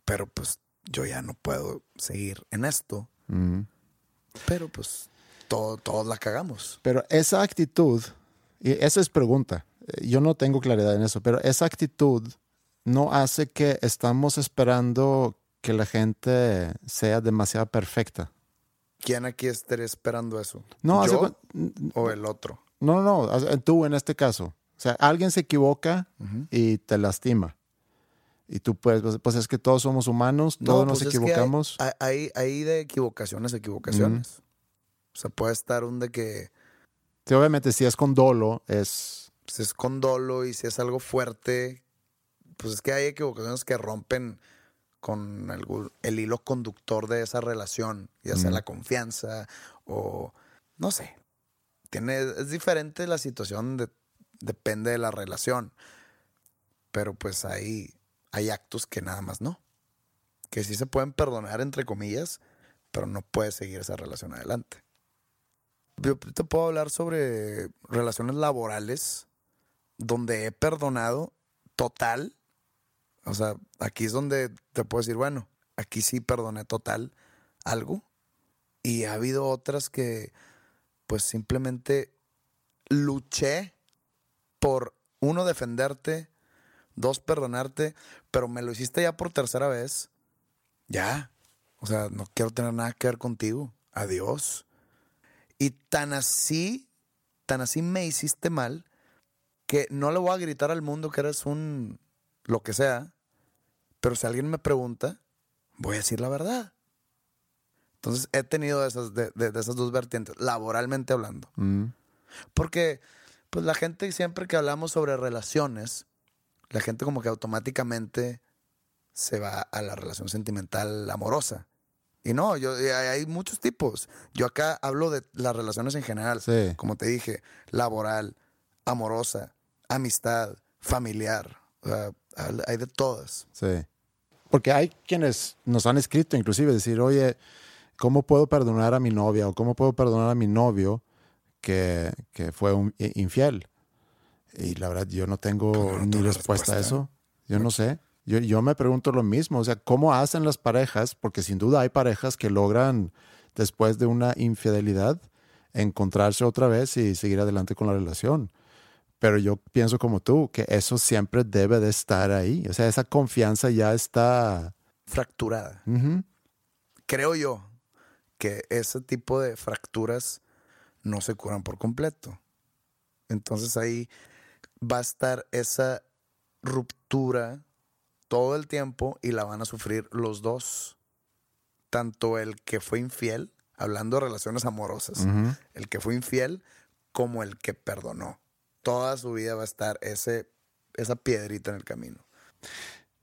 pero pues yo ya no puedo seguir en esto, mm. pero pues todo, todos la cagamos. Pero esa actitud, y esa es pregunta, yo no tengo claridad en eso, pero esa actitud no hace que estamos esperando que la gente sea demasiado perfecta. ¿Quién aquí estaría esperando eso? No, ¿Yo o el otro? no, no, tú en este caso. O sea, alguien se equivoca y te lastima. Y tú puedes, pues, pues es que todos somos humanos, todos nos pues equivocamos. Hay, hay, hay de equivocaciones, equivocaciones. O sea, puede estar un de que Sí, obviamente, si es con dolo, es. si es con dolo y si es algo fuerte, pues es que hay equivocaciones que rompen con algún- el hilo conductor de esa relación, ya sea la confianza o no sé. Tiene, es diferente la situación, de- depende de la relación. Pero pues hay, hay actos que nada más no. Que sí se pueden perdonar, entre comillas, pero no puedes seguir esa relación adelante. Yo te puedo hablar sobre relaciones laborales donde he perdonado total. O sea, aquí es donde te puedo decir, bueno, aquí sí perdoné total algo. Y ha habido otras que, pues simplemente luché por, uno, defenderte, dos, perdonarte, pero me lo hiciste ya por tercera vez. Ya. O sea, no quiero tener nada que ver contigo. Adiós. Y tan así, tan así me hiciste mal que no le voy a gritar al mundo que eres un lo que sea, pero si alguien me pregunta, voy a decir la verdad. Entonces he tenido esas, de, de- de esas dos vertientes, laboralmente hablando. mm, Porque, pues la gente siempre que hablamos sobre relaciones, la gente como que automáticamente se va a la relación sentimental amorosa. Y no, yo, y hay muchos tipos. Yo acá hablo de las relaciones en general. Sí. Como te dije, laboral, amorosa, amistad, familiar. O sea, hay de todas. Sí. Porque hay quienes nos han escrito, inclusive, decir, oye, ¿cómo puedo perdonar a mi novia o cómo puedo perdonar a mi novio que, que fue un infiel? Y la verdad, yo no tengo no, ni respuesta a eso. Yo no sé. Yo, yo me pregunto lo mismo. O sea, ¿cómo hacen las parejas? Porque sin duda hay parejas que logran, después de una infidelidad, encontrarse otra vez y seguir adelante con la relación. Pero yo pienso como tú, que eso siempre debe de estar ahí. O sea, esa confianza ya está... Fracturada. Creo yo que ese tipo de fracturas no se curan por completo. Entonces ahí va a estar esa ruptura todo el tiempo y la van a sufrir los dos. Tanto el que fue infiel, hablando de relaciones amorosas, el que fue infiel como el que perdonó. Toda su vida va a estar ese, esa piedrita en el camino.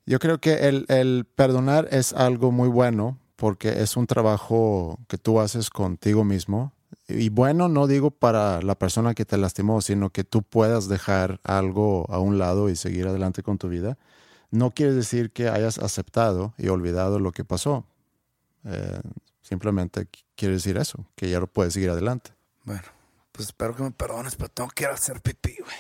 Yo creo que el, el perdonar es algo muy bueno porque es un trabajo que tú haces contigo mismo. Y bueno, no digo para la persona que te lastimó, sino que tú puedas dejar algo a un lado y seguir adelante con tu vida. No quiere decir que hayas aceptado y olvidado lo que pasó. Eh, simplemente quiere decir eso, que ya lo puedes seguir adelante. Bueno, pues espero que me perdones, pero tengo que ir a hacer pipí, güey.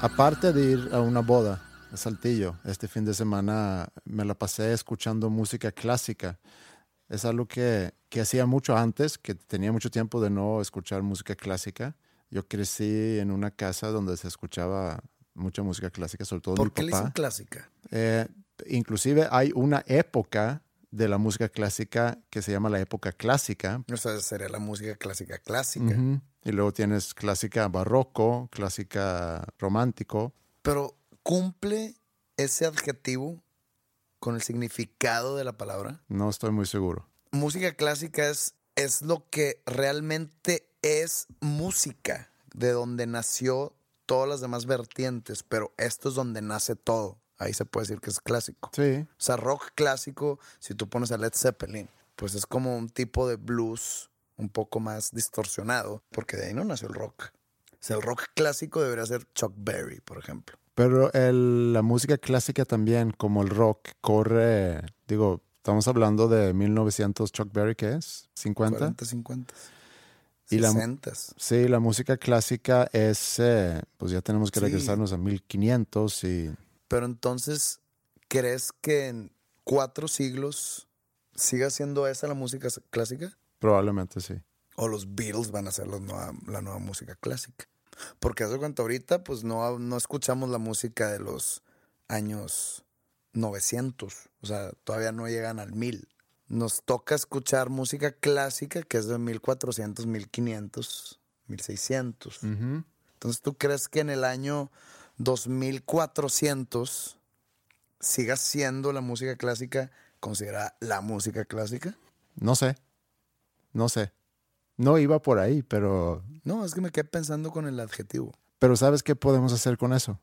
Aparte de ir a una boda a Saltillo, este fin de semana me la pasé escuchando música clásica. Es algo que, que hacía mucho antes, que tenía mucho tiempo de no escuchar música clásica. Yo crecí en una casa donde se escuchaba mucha música clásica, sobre todo ¿Por mi qué le papá. dicen clásica? Eh, inclusive hay una época de la música clásica que se llama la época clásica. O sea, sería la música clásica clásica. Ujú. Y luego tienes clásica barroco, clásica romántico. Pero cumple ese adjetivo con el significado de la palabra. No estoy muy seguro. Música clásica es, es lo que realmente es música, de donde nació todas las demás vertientes, pero esto es donde nace todo. Ahí se puede decir que es clásico. Sí, O sea, rock clásico, si tú pones a Led Zeppelin, pues es como un tipo de blues un poco más distorsionado, porque de ahí no nació el rock. O sea, el rock clásico debería ser Chuck Berry, por ejemplo. Pero el- la música clásica también, como el rock, corre, digo, estamos hablando de 1900 Chuck Berry, ¿qué es? ¿50? 40, 50. Y la- 60. Sí, la música clásica es, eh, pues ya tenemos que Sí. regresarnos a 1500 y Pero entonces, ¿crees que en cuatro siglos siga siendo esa la música clásica? probablemente sí. O los Beatles van a ser la nueva, la nueva música clásica. Porque hace cuenta ahorita, pues no, no escuchamos la música de los años 900. O sea, todavía no llegan al 1000. Nos toca escuchar música clásica que es de 1400, 1500, 1600. Ujú. Entonces, ¿tú crees que en el año 2400 siga siendo la música clásica considerada la música clásica? No sé, no sé. No iba por ahí, pero, No, es que me quedé pensando con el adjetivo. pero ¿sabes qué podemos hacer con eso?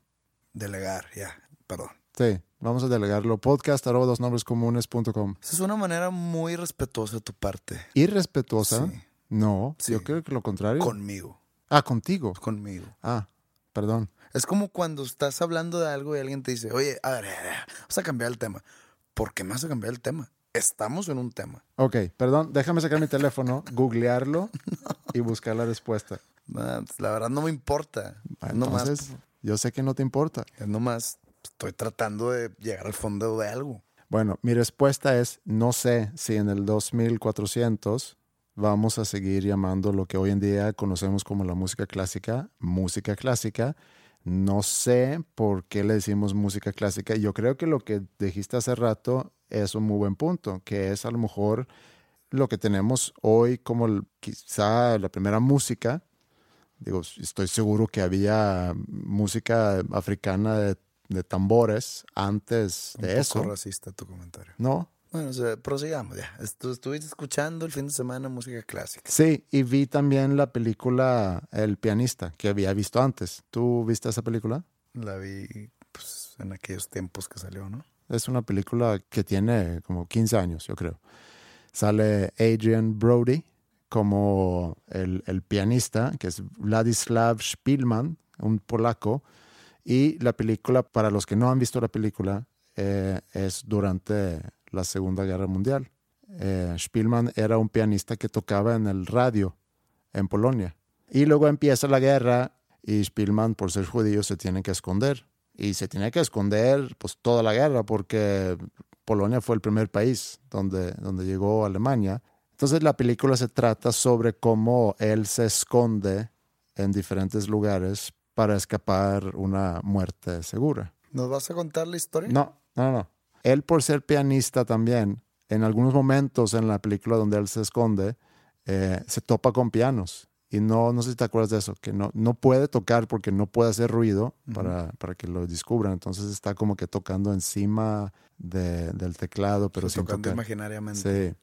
Delegar, ya, perdón. Sí, vamos a delegarlo. Podcast arroba dos nombres comunes.com. Esa es una manera muy respetuosa de tu parte. ¿Irrespetuosa? Sí. No, Sí. yo creo que lo contrario. Conmigo, Ah, contigo. conmigo. Ah, perdón. Es como cuando estás hablando de algo y alguien te dice, oye, a ver, a ver, vamos a cambiar el tema. ¿Por qué me vas a cambiar el tema? Estamos en un tema. Ok, perdón, déjame sacar mi teléfono, googlearlo y buscar la respuesta. Ah, pues, La verdad no me importa. Es nomás, Entonces, yo sé que no te importa. es nomás estoy tratando de llegar al fondo de algo. Bueno, mi respuesta es, no sé si en el 2400 vamos a seguir llamando lo que hoy en día conocemos como la música clásica, música clásica. No sé por qué le decimos música clásica. Yo creo que lo que dijiste hace rato es un muy buen punto, que es a lo mejor lo que tenemos hoy como quizá la primera música. Digo, estoy seguro que había música africana de, de tambores antes Un de poco eso. racista tu comentario. ¿No? Bueno, o sea, prosigamos ya. Estu- estuviste escuchando el fin de semana música clásica. Sí, y vi también la película El pianista, que había visto antes. ¿Tú viste esa película? La vi pues, en aquellos tiempos que salió, ¿no? Es una película que tiene como 15 años, yo creo. Sale Adrian Brody como el, el pianista, que es Vladislav Spielman, un polaco. Y la película, para los que no han visto la película, eh, es durante la Segunda Guerra Mundial. Eh, Spielman era un pianista que tocaba en el radio en Polonia. Y luego empieza la guerra y Spielman, por ser judío, se tiene que esconder. Y se tiene que esconder pues toda la guerra porque Polonia fue el primer país donde, donde llegó Alemania. Entonces la película se trata sobre cómo él se esconde en diferentes lugares para escapar una muerte segura. ¿Nos vas a contar la historia? No, no, no. Él por ser pianista también, en algunos momentos en la película donde él se esconde, eh, se topa con pianos. Y no, no sé si te acuerdas de eso, que no, no puede tocar porque no puede hacer ruido para, para que lo descubran. Entonces está como que tocando encima de- del teclado, pero sin tocando tocar. imaginariamente. Sí.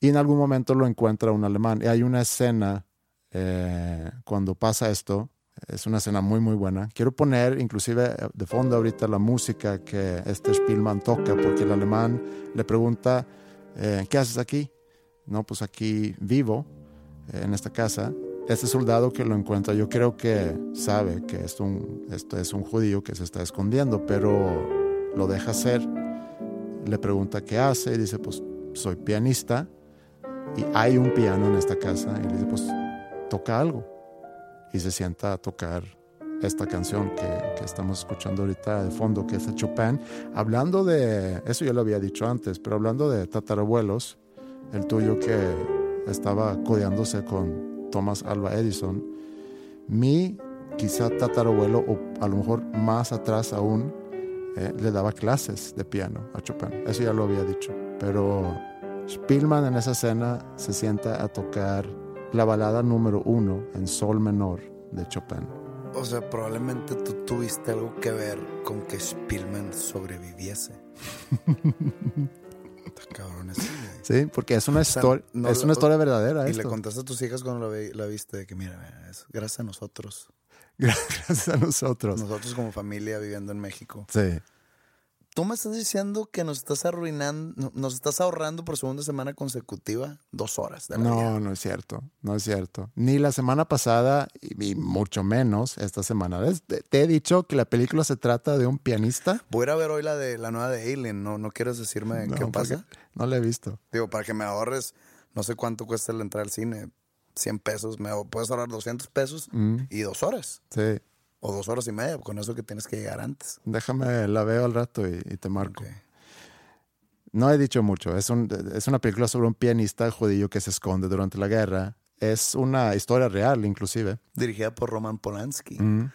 Y en algún momento lo encuentra un alemán. Y hay una escena eh, cuando pasa esto, es una escena muy, muy buena. Quiero poner inclusive eh, de fondo ahorita la música que este Spielman toca, porque el alemán le pregunta, eh, ¿qué haces aquí? No, pues aquí vivo. en esta casa. Este soldado que lo encuentra, yo creo que sabe que esto, esto es un judío que se está escondiendo, pero lo deja hacer. Le pregunta qué hace y dice, pues soy pianista y hay un piano en esta casa. Y le dice, pues toca algo. Y se sienta a tocar esta canción que, que, estamos escuchando ahorita de fondo, que es de Chopin. Hablando de, eso ya lo había dicho antes, pero hablando de tatarabuelos, el tuyo que estaba codeándose con Thomas Alva Edison, mi quizá tatarabuelo, o a lo mejor más atrás aún, eh, le daba clases de piano a Chopin. Eso ya lo había dicho. Pero Spielman en esa escena se sienta a tocar la balada número uno en sol menor de Chopin. O sea, probablemente tú tuviste algo que ver con que Spielman sobreviviese. Cabrón, ese, sí, porque es una, O sea, historia, no es una historia verdadera. Y esto. le contaste a tus hijas cuando la, la viste de que, mira, mira, es gracias a nosotros. Gracias a nosotros. Nosotros como familia viviendo en México. Sí. Tú me estás diciendo que nos estás arruinando, nos estás ahorrando por segunda semana consecutiva dos horas de la. No, no es cierto, no es cierto. Ni la semana pasada y, y mucho menos esta semana. Te, te he dicho que la película se trata de un pianista. Voy a ir a ver hoy la de la nueva de Alien, ¿no? ¿No quieres decirme No, qué pasa? No la he visto. Digo, para que me ahorres, no sé cuánto cuesta la entrada al cine, 100 pesos, me puedes ahorrar 200 pesos Mm, y dos horas, sí, o dos horas y media, con eso que tienes que llegar antes. déjame, la veo al rato y, y te marco. No he dicho mucho. Es, un- es una película sobre un pianista judío que se esconde durante la guerra. Es una historia real, inclusive. Dirigida por Roman Polanski, Mm,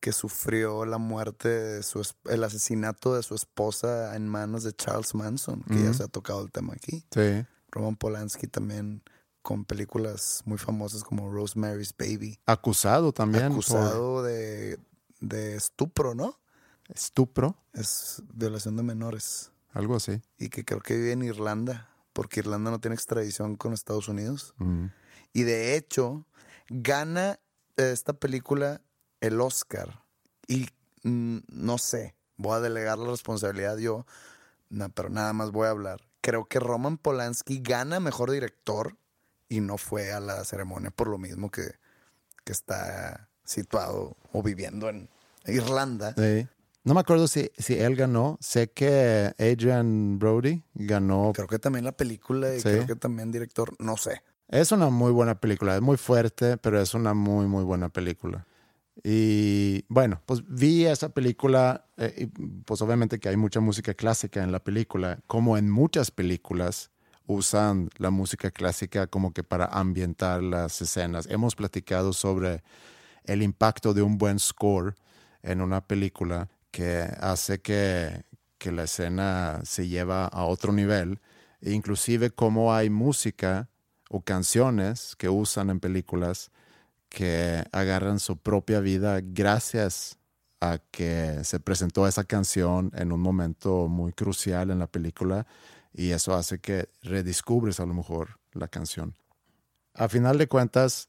que sufrió la muerte, de su, el asesinato de su esposa en manos de Charles Manson, que ya se ha tocado el tema aquí. sí. Roman Polanski también con películas muy famosas como Rosemary's Baby. Acusado también Acusado de, de estupro, ¿no? estupro, Es violación de menores. algo así. Y que creo que vive en Irlanda, porque Irlanda no tiene extradición con Estados Unidos. Y de hecho, gana eh, esta película el Oscar. Y mm, no sé, voy a delegar la responsabilidad yo, no, pero nada más voy a hablar. Creo que Roman Polanski gana mejor director y no fue a la ceremonia por lo mismo que, que está situado o viviendo en Irlanda. sí. No me acuerdo si, si él ganó. Sé que Adrian Brody ganó. Creo que también la película y Sí. creo que también director, no sé. Es una muy buena película. Es muy fuerte, pero es una muy, muy buena película. Y bueno, pues vi esa película. eh, y, pues obviamente que hay mucha música clásica en la película. Como en muchas películas usan la música clásica como que para ambientar las escenas. Hemos platicado sobre el impacto de un buen score en una película que hace que, que la escena se lleva a otro nivel. E inclusive cómo hay música o canciones que usan en películas que agarran su propia vida gracias a que se presentó esa canción en un momento muy crucial en la película y eso hace que redescubres a lo mejor la canción. A final de cuentas,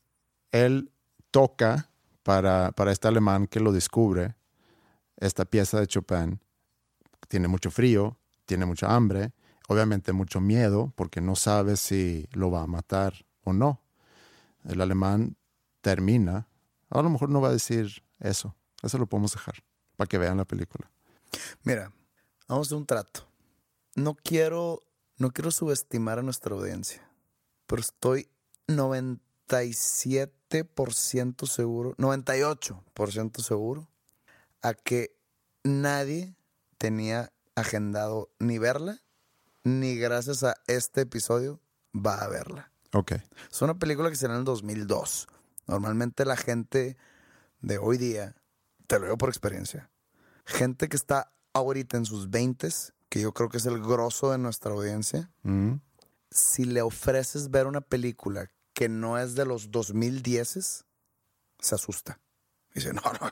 él toca para, para este alemán que lo descubre esta pieza de Chopin. Tiene mucho frío, tiene mucha hambre, obviamente mucho miedo porque no sabe si lo va a matar o no. El alemán termina, a lo mejor no va a decir eso, eso lo podemos dejar para que vean la película. Mira, vamos hacer un trato. No quiero, no quiero subestimar a nuestra audiencia, pero estoy 97% seguro, 98% seguro a que nadie tenía agendado ni verla, ni gracias a este episodio va a verla. Ok, Es una película que será en el 2002. Normalmente la gente de hoy día, te lo digo por experiencia, gente que está ahorita en sus 20 que yo creo que es el grosso de nuestra audiencia, Mm, si le ofreces ver una película que no es de los 2010, se asusta. Dice, no, no,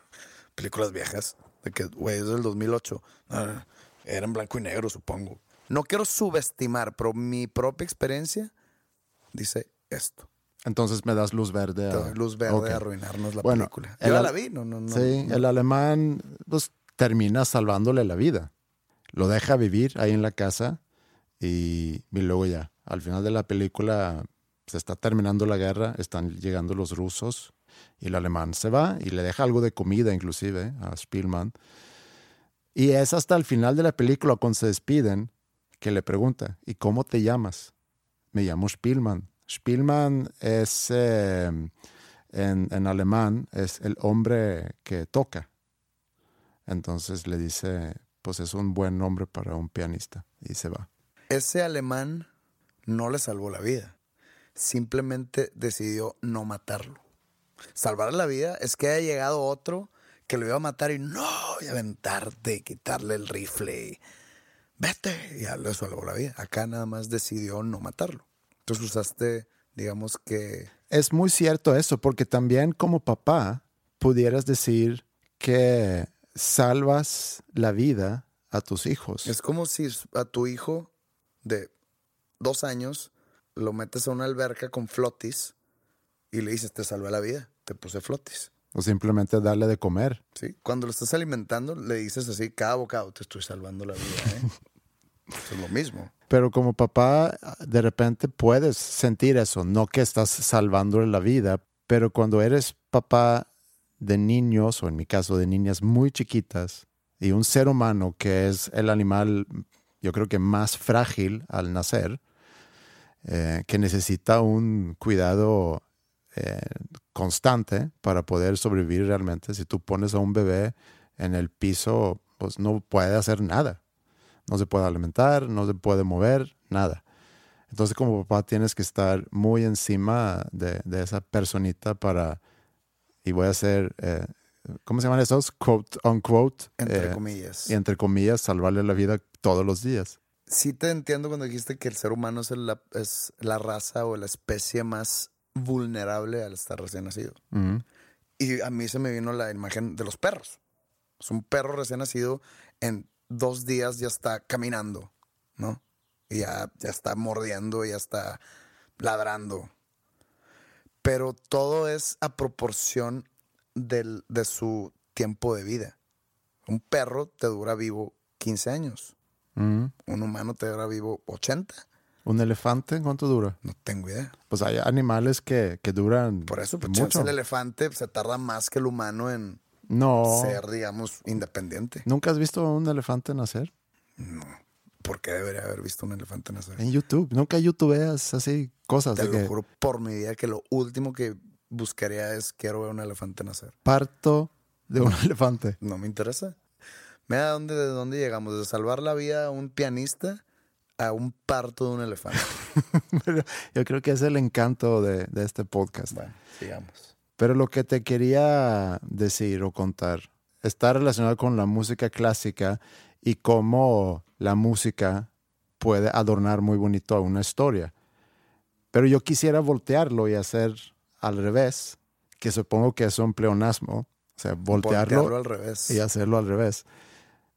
películas viejas, de que, güey, es del 2008. No, no, era en blanco y negro, supongo. No quiero subestimar, pero mi propia experiencia dice esto. entonces me das luz verde. A- luz verde ok. a arruinarnos la Bueno, película. el Yo la vi, no, no, no. sí, no. el alemán pues, termina salvándole la vida. Lo deja vivir ahí en la casa y, luego ya, al final de la película se está terminando la guerra, están llegando los rusos y el alemán se va y le deja algo de comida inclusive a Spielman. Y es hasta el final de la película cuando se despiden que le pregunta, ¿y cómo te llamas? Me llamo Spielman. Spielman es, eh, en, en alemán, es el hombre que toca. Entonces le dice, pues es un buen nombre para un pianista y se va. Ese alemán no le salvó la vida. Simplemente decidió no matarlo. Salvar la vida es que haya llegado otro que lo iba a matar y no, y aventarte, y quitarle el rifle. y Vete, y ya le salvó la vida. Acá nada más decidió no matarlo. Entonces usaste, digamos que Es muy cierto eso, porque también como papá pudieras decir que salvas la vida a tus hijos. Es como si a tu hijo de dos años lo metes a una alberca con flotis y le dices, te salvé la vida, te puse flotis. O simplemente darle de comer. ¿sí? Cuando lo estás alimentando, le dices así, cada bocado, te estoy salvando la vida. ¿eh?". Eso es lo mismo. Pero como papá, de repente puedes sentir eso, no que estás salvándole la vida, pero cuando eres papá de niños, o en mi caso de niñas muy chiquitas, y un ser humano que es el animal, yo creo que más frágil al nacer, eh, que necesita un cuidado eh, constante para poder sobrevivir realmente. Si tú pones a un bebé en el piso, pues no puede hacer nada. No se puede alimentar, no se puede mover, nada. Entonces como papá tienes que estar muy encima de, de esa personita para, y voy a hacer, eh, ¿cómo se llaman esos? Quote, unquote. Entre eh, comillas. Y entre comillas, salvarle la vida todos los días. Sí te entiendo cuando dijiste que el ser humano es, la, es la raza o la especie más vulnerable al estar recién nacido. Y a mí se me vino la imagen de los perros. Es un perro recién nacido, en dos días ya está caminando, ¿no? Y ya, ya está mordiendo, ya está ladrando. Pero todo es a proporción del- de su tiempo de vida. Un perro te dura vivo 15 años. Ujú. Un humano te dura vivo 80. ¿Un elefante cuánto dura? No tengo idea. Pues hay animales que, que duran Por eso, pues, mucho. el elefante se tarda más que el humano en No. ser, digamos, independiente. ¿Nunca has visto un elefante nacer? ¿Por qué debería haber visto un elefante nacer? En YouTube. Nunca youtubeas así cosas Te de lo que juro por mi vida que lo último que buscaría es quiero ver un elefante nacer. parto de un elefante. No me interesa. Mira dónde, de dónde llegamos, de salvar la vida a un pianista a un parto de un elefante. Yo creo que es el encanto de, de este podcast. bueno, sigamos. Pero lo que te quería decir o contar está relacionado con la música clásica y cómo la música puede adornar muy bonito a una historia. Pero yo quisiera voltearlo y hacer al revés, que supongo que es un pleonasmo, o sea, voltearlo, Voltearlo al revés. y hacerlo al revés.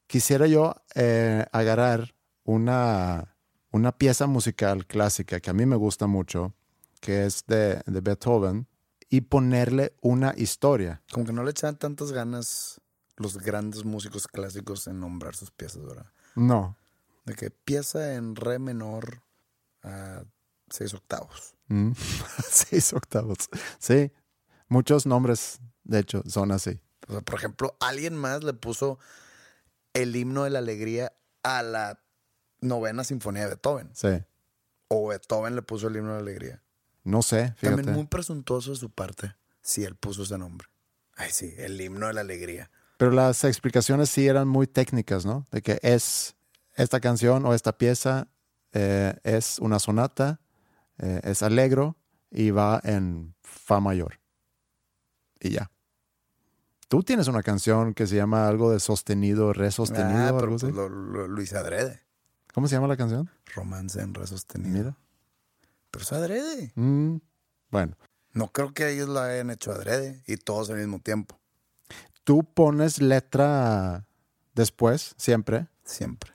Quisiera yo eh, agarrar una, una pieza musical clásica que a mí me gusta mucho, que es de, de Beethoven, y ponerle una historia. Como que no le echaban tantas ganas los grandes músicos clásicos en nombrar sus piezas, ¿verdad? No. De que pieza en re menor a seis octavos. Mm. Seis octavos. Sí, muchos nombres, de hecho, son así. O sea, por ejemplo, alguien más le puso el himno de la alegría a la novena sinfonía de Beethoven. Sí. O Beethoven le puso el himno de la alegría. No sé, fíjate. También muy presuntuoso de su parte si él puso ese nombre. Ay, sí, el himno de la alegría. Pero las explicaciones sí eran muy técnicas, ¿no? De que es esta canción o esta pieza eh, es una sonata, eh, es alegro y va en fa mayor. Y ya. Tú tienes una canción que se llama algo de sostenido, re sostenido, Ah, algo así. lo, hice adrede. ¿Cómo se llama la canción? Romance en re sostenido. Mira. Pero es adrede. Mm, bueno, No creo que ellos lo hayan hecho adrede y todos al mismo tiempo. Tú pones letra después, siempre. Siempre.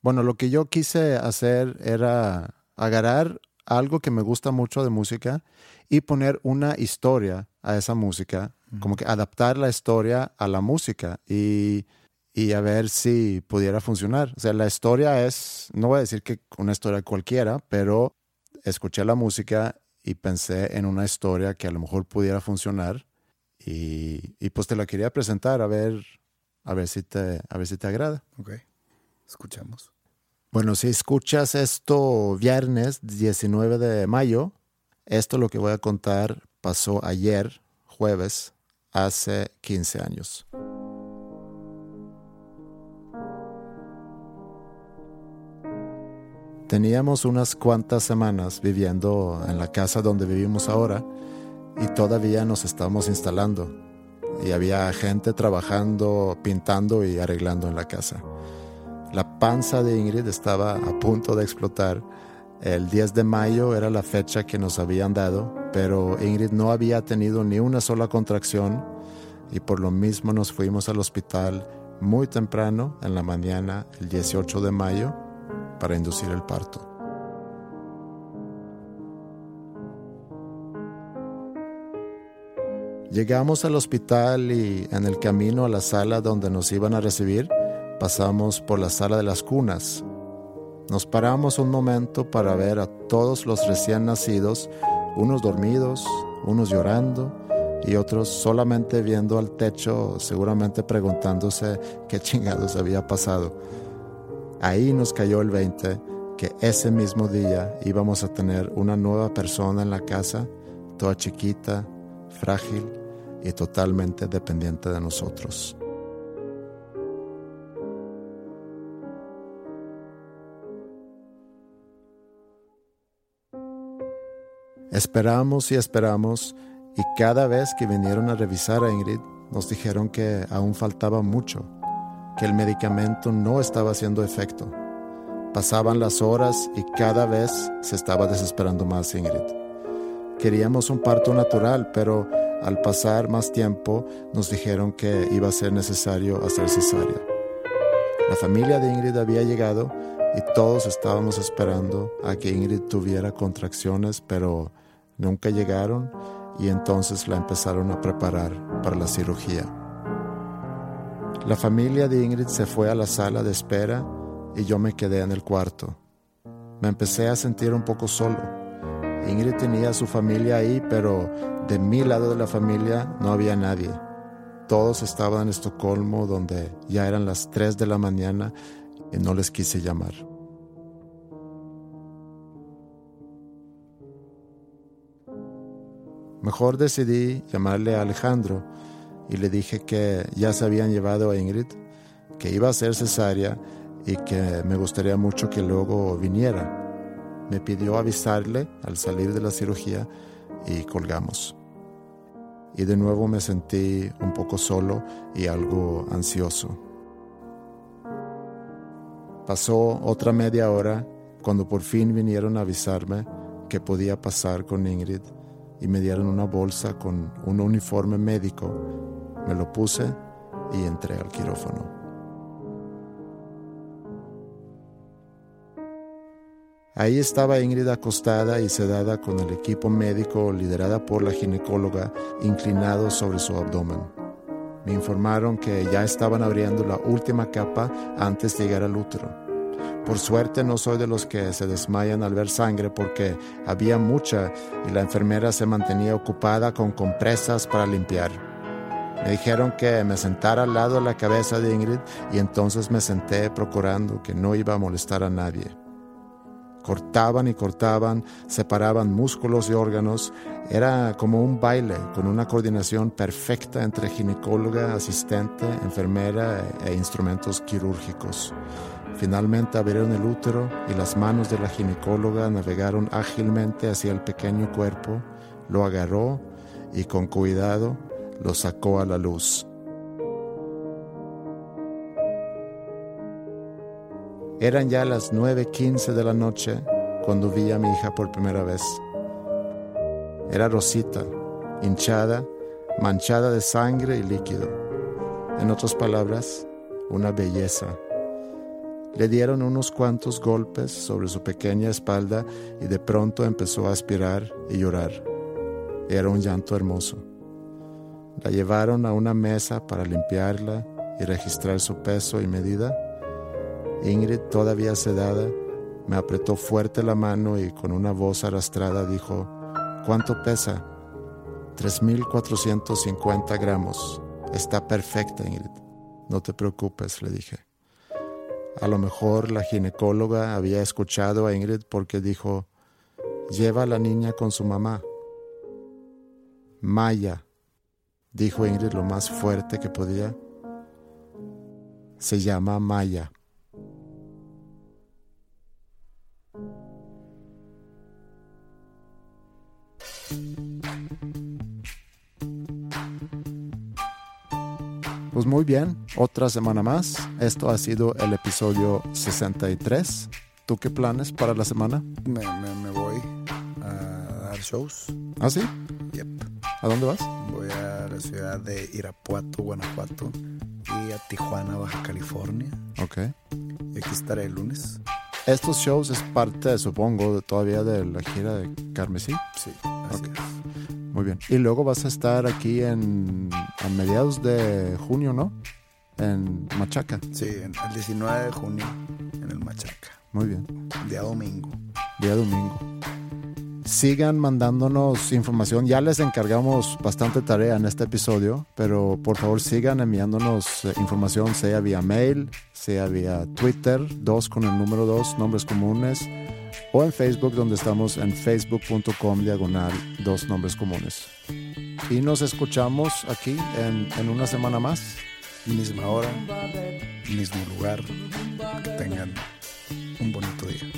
Bueno, lo que yo quise hacer era agarrar algo que me gusta mucho de música y poner una historia a esa música, como que adaptar la historia a la música y, y a ver si pudiera funcionar. O sea, la historia es, no voy a decir que una historia cualquiera, pero escuché la música y pensé en una historia que a lo mejor pudiera funcionar y, y pues te la quería presentar a ver, a ver si te, a ver si te agrada. Ok, escuchamos. Bueno, si escuchas esto viernes 19 de mayo, esto lo que voy a contar pasó ayer, jueves, hace 15 años. Teníamos unas cuantas semanas viviendo en la casa donde vivimos ahora y todavía nos estábamos instalando. Y había gente trabajando, pintando y arreglando en la casa. La panza de Ingrid estaba a punto de explotar. El 10 de mayo era la fecha que nos habían dado, pero Ingrid no había tenido ni una sola contracción y por lo mismo nos fuimos al hospital muy temprano en la mañana, el 18 de mayo, para inducir el parto. Llegamos al hospital y en el camino a la sala donde nos iban a recibir, pasamos por la sala de las cunas. Nos paramos un momento para ver a todos los recién nacidos, unos dormidos, unos llorando y otros solamente viendo al techo, seguramente preguntándose qué chingados había pasado. Ahí nos cayó el 20 que ese mismo día íbamos a tener una nueva persona en la casa, toda chiquita, frágil y totalmente dependiente de nosotros. Esperamos y esperamos y cada vez que vinieron a revisar a Ingrid nos dijeron que aún faltaba mucho que el medicamento no estaba haciendo efecto. Pasaban las horas y cada vez se estaba desesperando más Ingrid. Queríamos un parto natural, pero al pasar más tiempo nos dijeron que iba a ser necesario hacer cesárea. La familia de Ingrid había llegado y todos estábamos esperando a que Ingrid tuviera contracciones, pero nunca llegaron y entonces la empezaron a preparar para la cirugía. La familia de Ingrid se fue a la sala de espera y yo me quedé en el cuarto. Me empecé a sentir un poco solo. Ingrid tenía a su familia ahí, pero de mi lado de la familia no había nadie. Todos estaban en Estocolmo, donde ya eran las 3 de la mañana y no les quise llamar. Mejor decidí llamarle a Alejandro y le dije que ya se habían llevado a Ingrid, que iba a ser cesárea y que me gustaría mucho que luego viniera. Me pidió avisarle al salir de la cirugía y colgamos. Y de nuevo me sentí un poco solo y algo ansioso. Pasó otra media hora cuando por fin vinieron a avisarme que podía pasar con Ingrid y me dieron una bolsa con un uniforme médico me lo puse y entré al quirófano. Ahí estaba Ingrid acostada y sedada con el equipo médico liderada por la ginecóloga inclinado sobre su abdomen. Me informaron que ya estaban abriendo la última capa antes de llegar al útero. Por suerte no soy de los que se desmayan al ver sangre porque había mucha y la enfermera se mantenía ocupada con compresas para limpiar. Me dijeron que me sentara al lado de la cabeza de Ingrid y entonces me senté procurando que no iba a molestar a nadie. Cortaban y cortaban, separaban músculos y órganos. Era como un baile con una coordinación perfecta entre ginecóloga, asistente, enfermera e instrumentos quirúrgicos. Finalmente abrieron el útero y las manos de la ginecóloga navegaron ágilmente hacia el pequeño cuerpo, lo agarró y con cuidado lo sacó a la luz. Eran ya las 9.15 de la noche cuando vi a mi hija por primera vez. Era rosita, hinchada, manchada de sangre y líquido. En otras palabras, una belleza. Le dieron unos cuantos golpes sobre su pequeña espalda y de pronto empezó a aspirar y llorar. Era un llanto hermoso. La llevaron a una mesa para limpiarla y registrar su peso y medida. Ingrid, todavía sedada, me apretó fuerte la mano y con una voz arrastrada dijo, ¿Cuánto pesa? 3.450 gramos. Está perfecta, Ingrid. No te preocupes, le dije. A lo mejor la ginecóloga había escuchado a Ingrid porque dijo, lleva a la niña con su mamá. Maya, dijo Ingrid lo más fuerte que podía. Se llama Maya. Pues muy bien, otra semana más. Esto ha sido el episodio 63. ¿Tú qué planes para la semana? Me, me, me voy a dar shows. ¿Ah, sí? Yep. ¿A dónde vas? Voy a la ciudad de Irapuato, Guanajuato y a Tijuana, Baja California. Ok. Y aquí estaré el lunes. Estos shows es parte, supongo, de- todavía de la gira de Carmesí. Sí, así es. Muy bien. Y luego vas a estar aquí en a mediados de junio, ¿no? En Machaca. Sí, el 19 de junio en el Machaca. Muy bien. Día domingo. Día domingo. Sigan mandándonos información. Ya les encargamos bastante tarea en este episodio, pero por favor sigan enviándonos eh, información, sea vía mail, sea vía Twitter, dos con el número dos, nombres comunes, o en Facebook, donde estamos en facebook.com diagonal dos nombres comunes. Y nos escuchamos aquí en, en una semana más. Misma hora, mismo lugar. Que tengan un bonito día.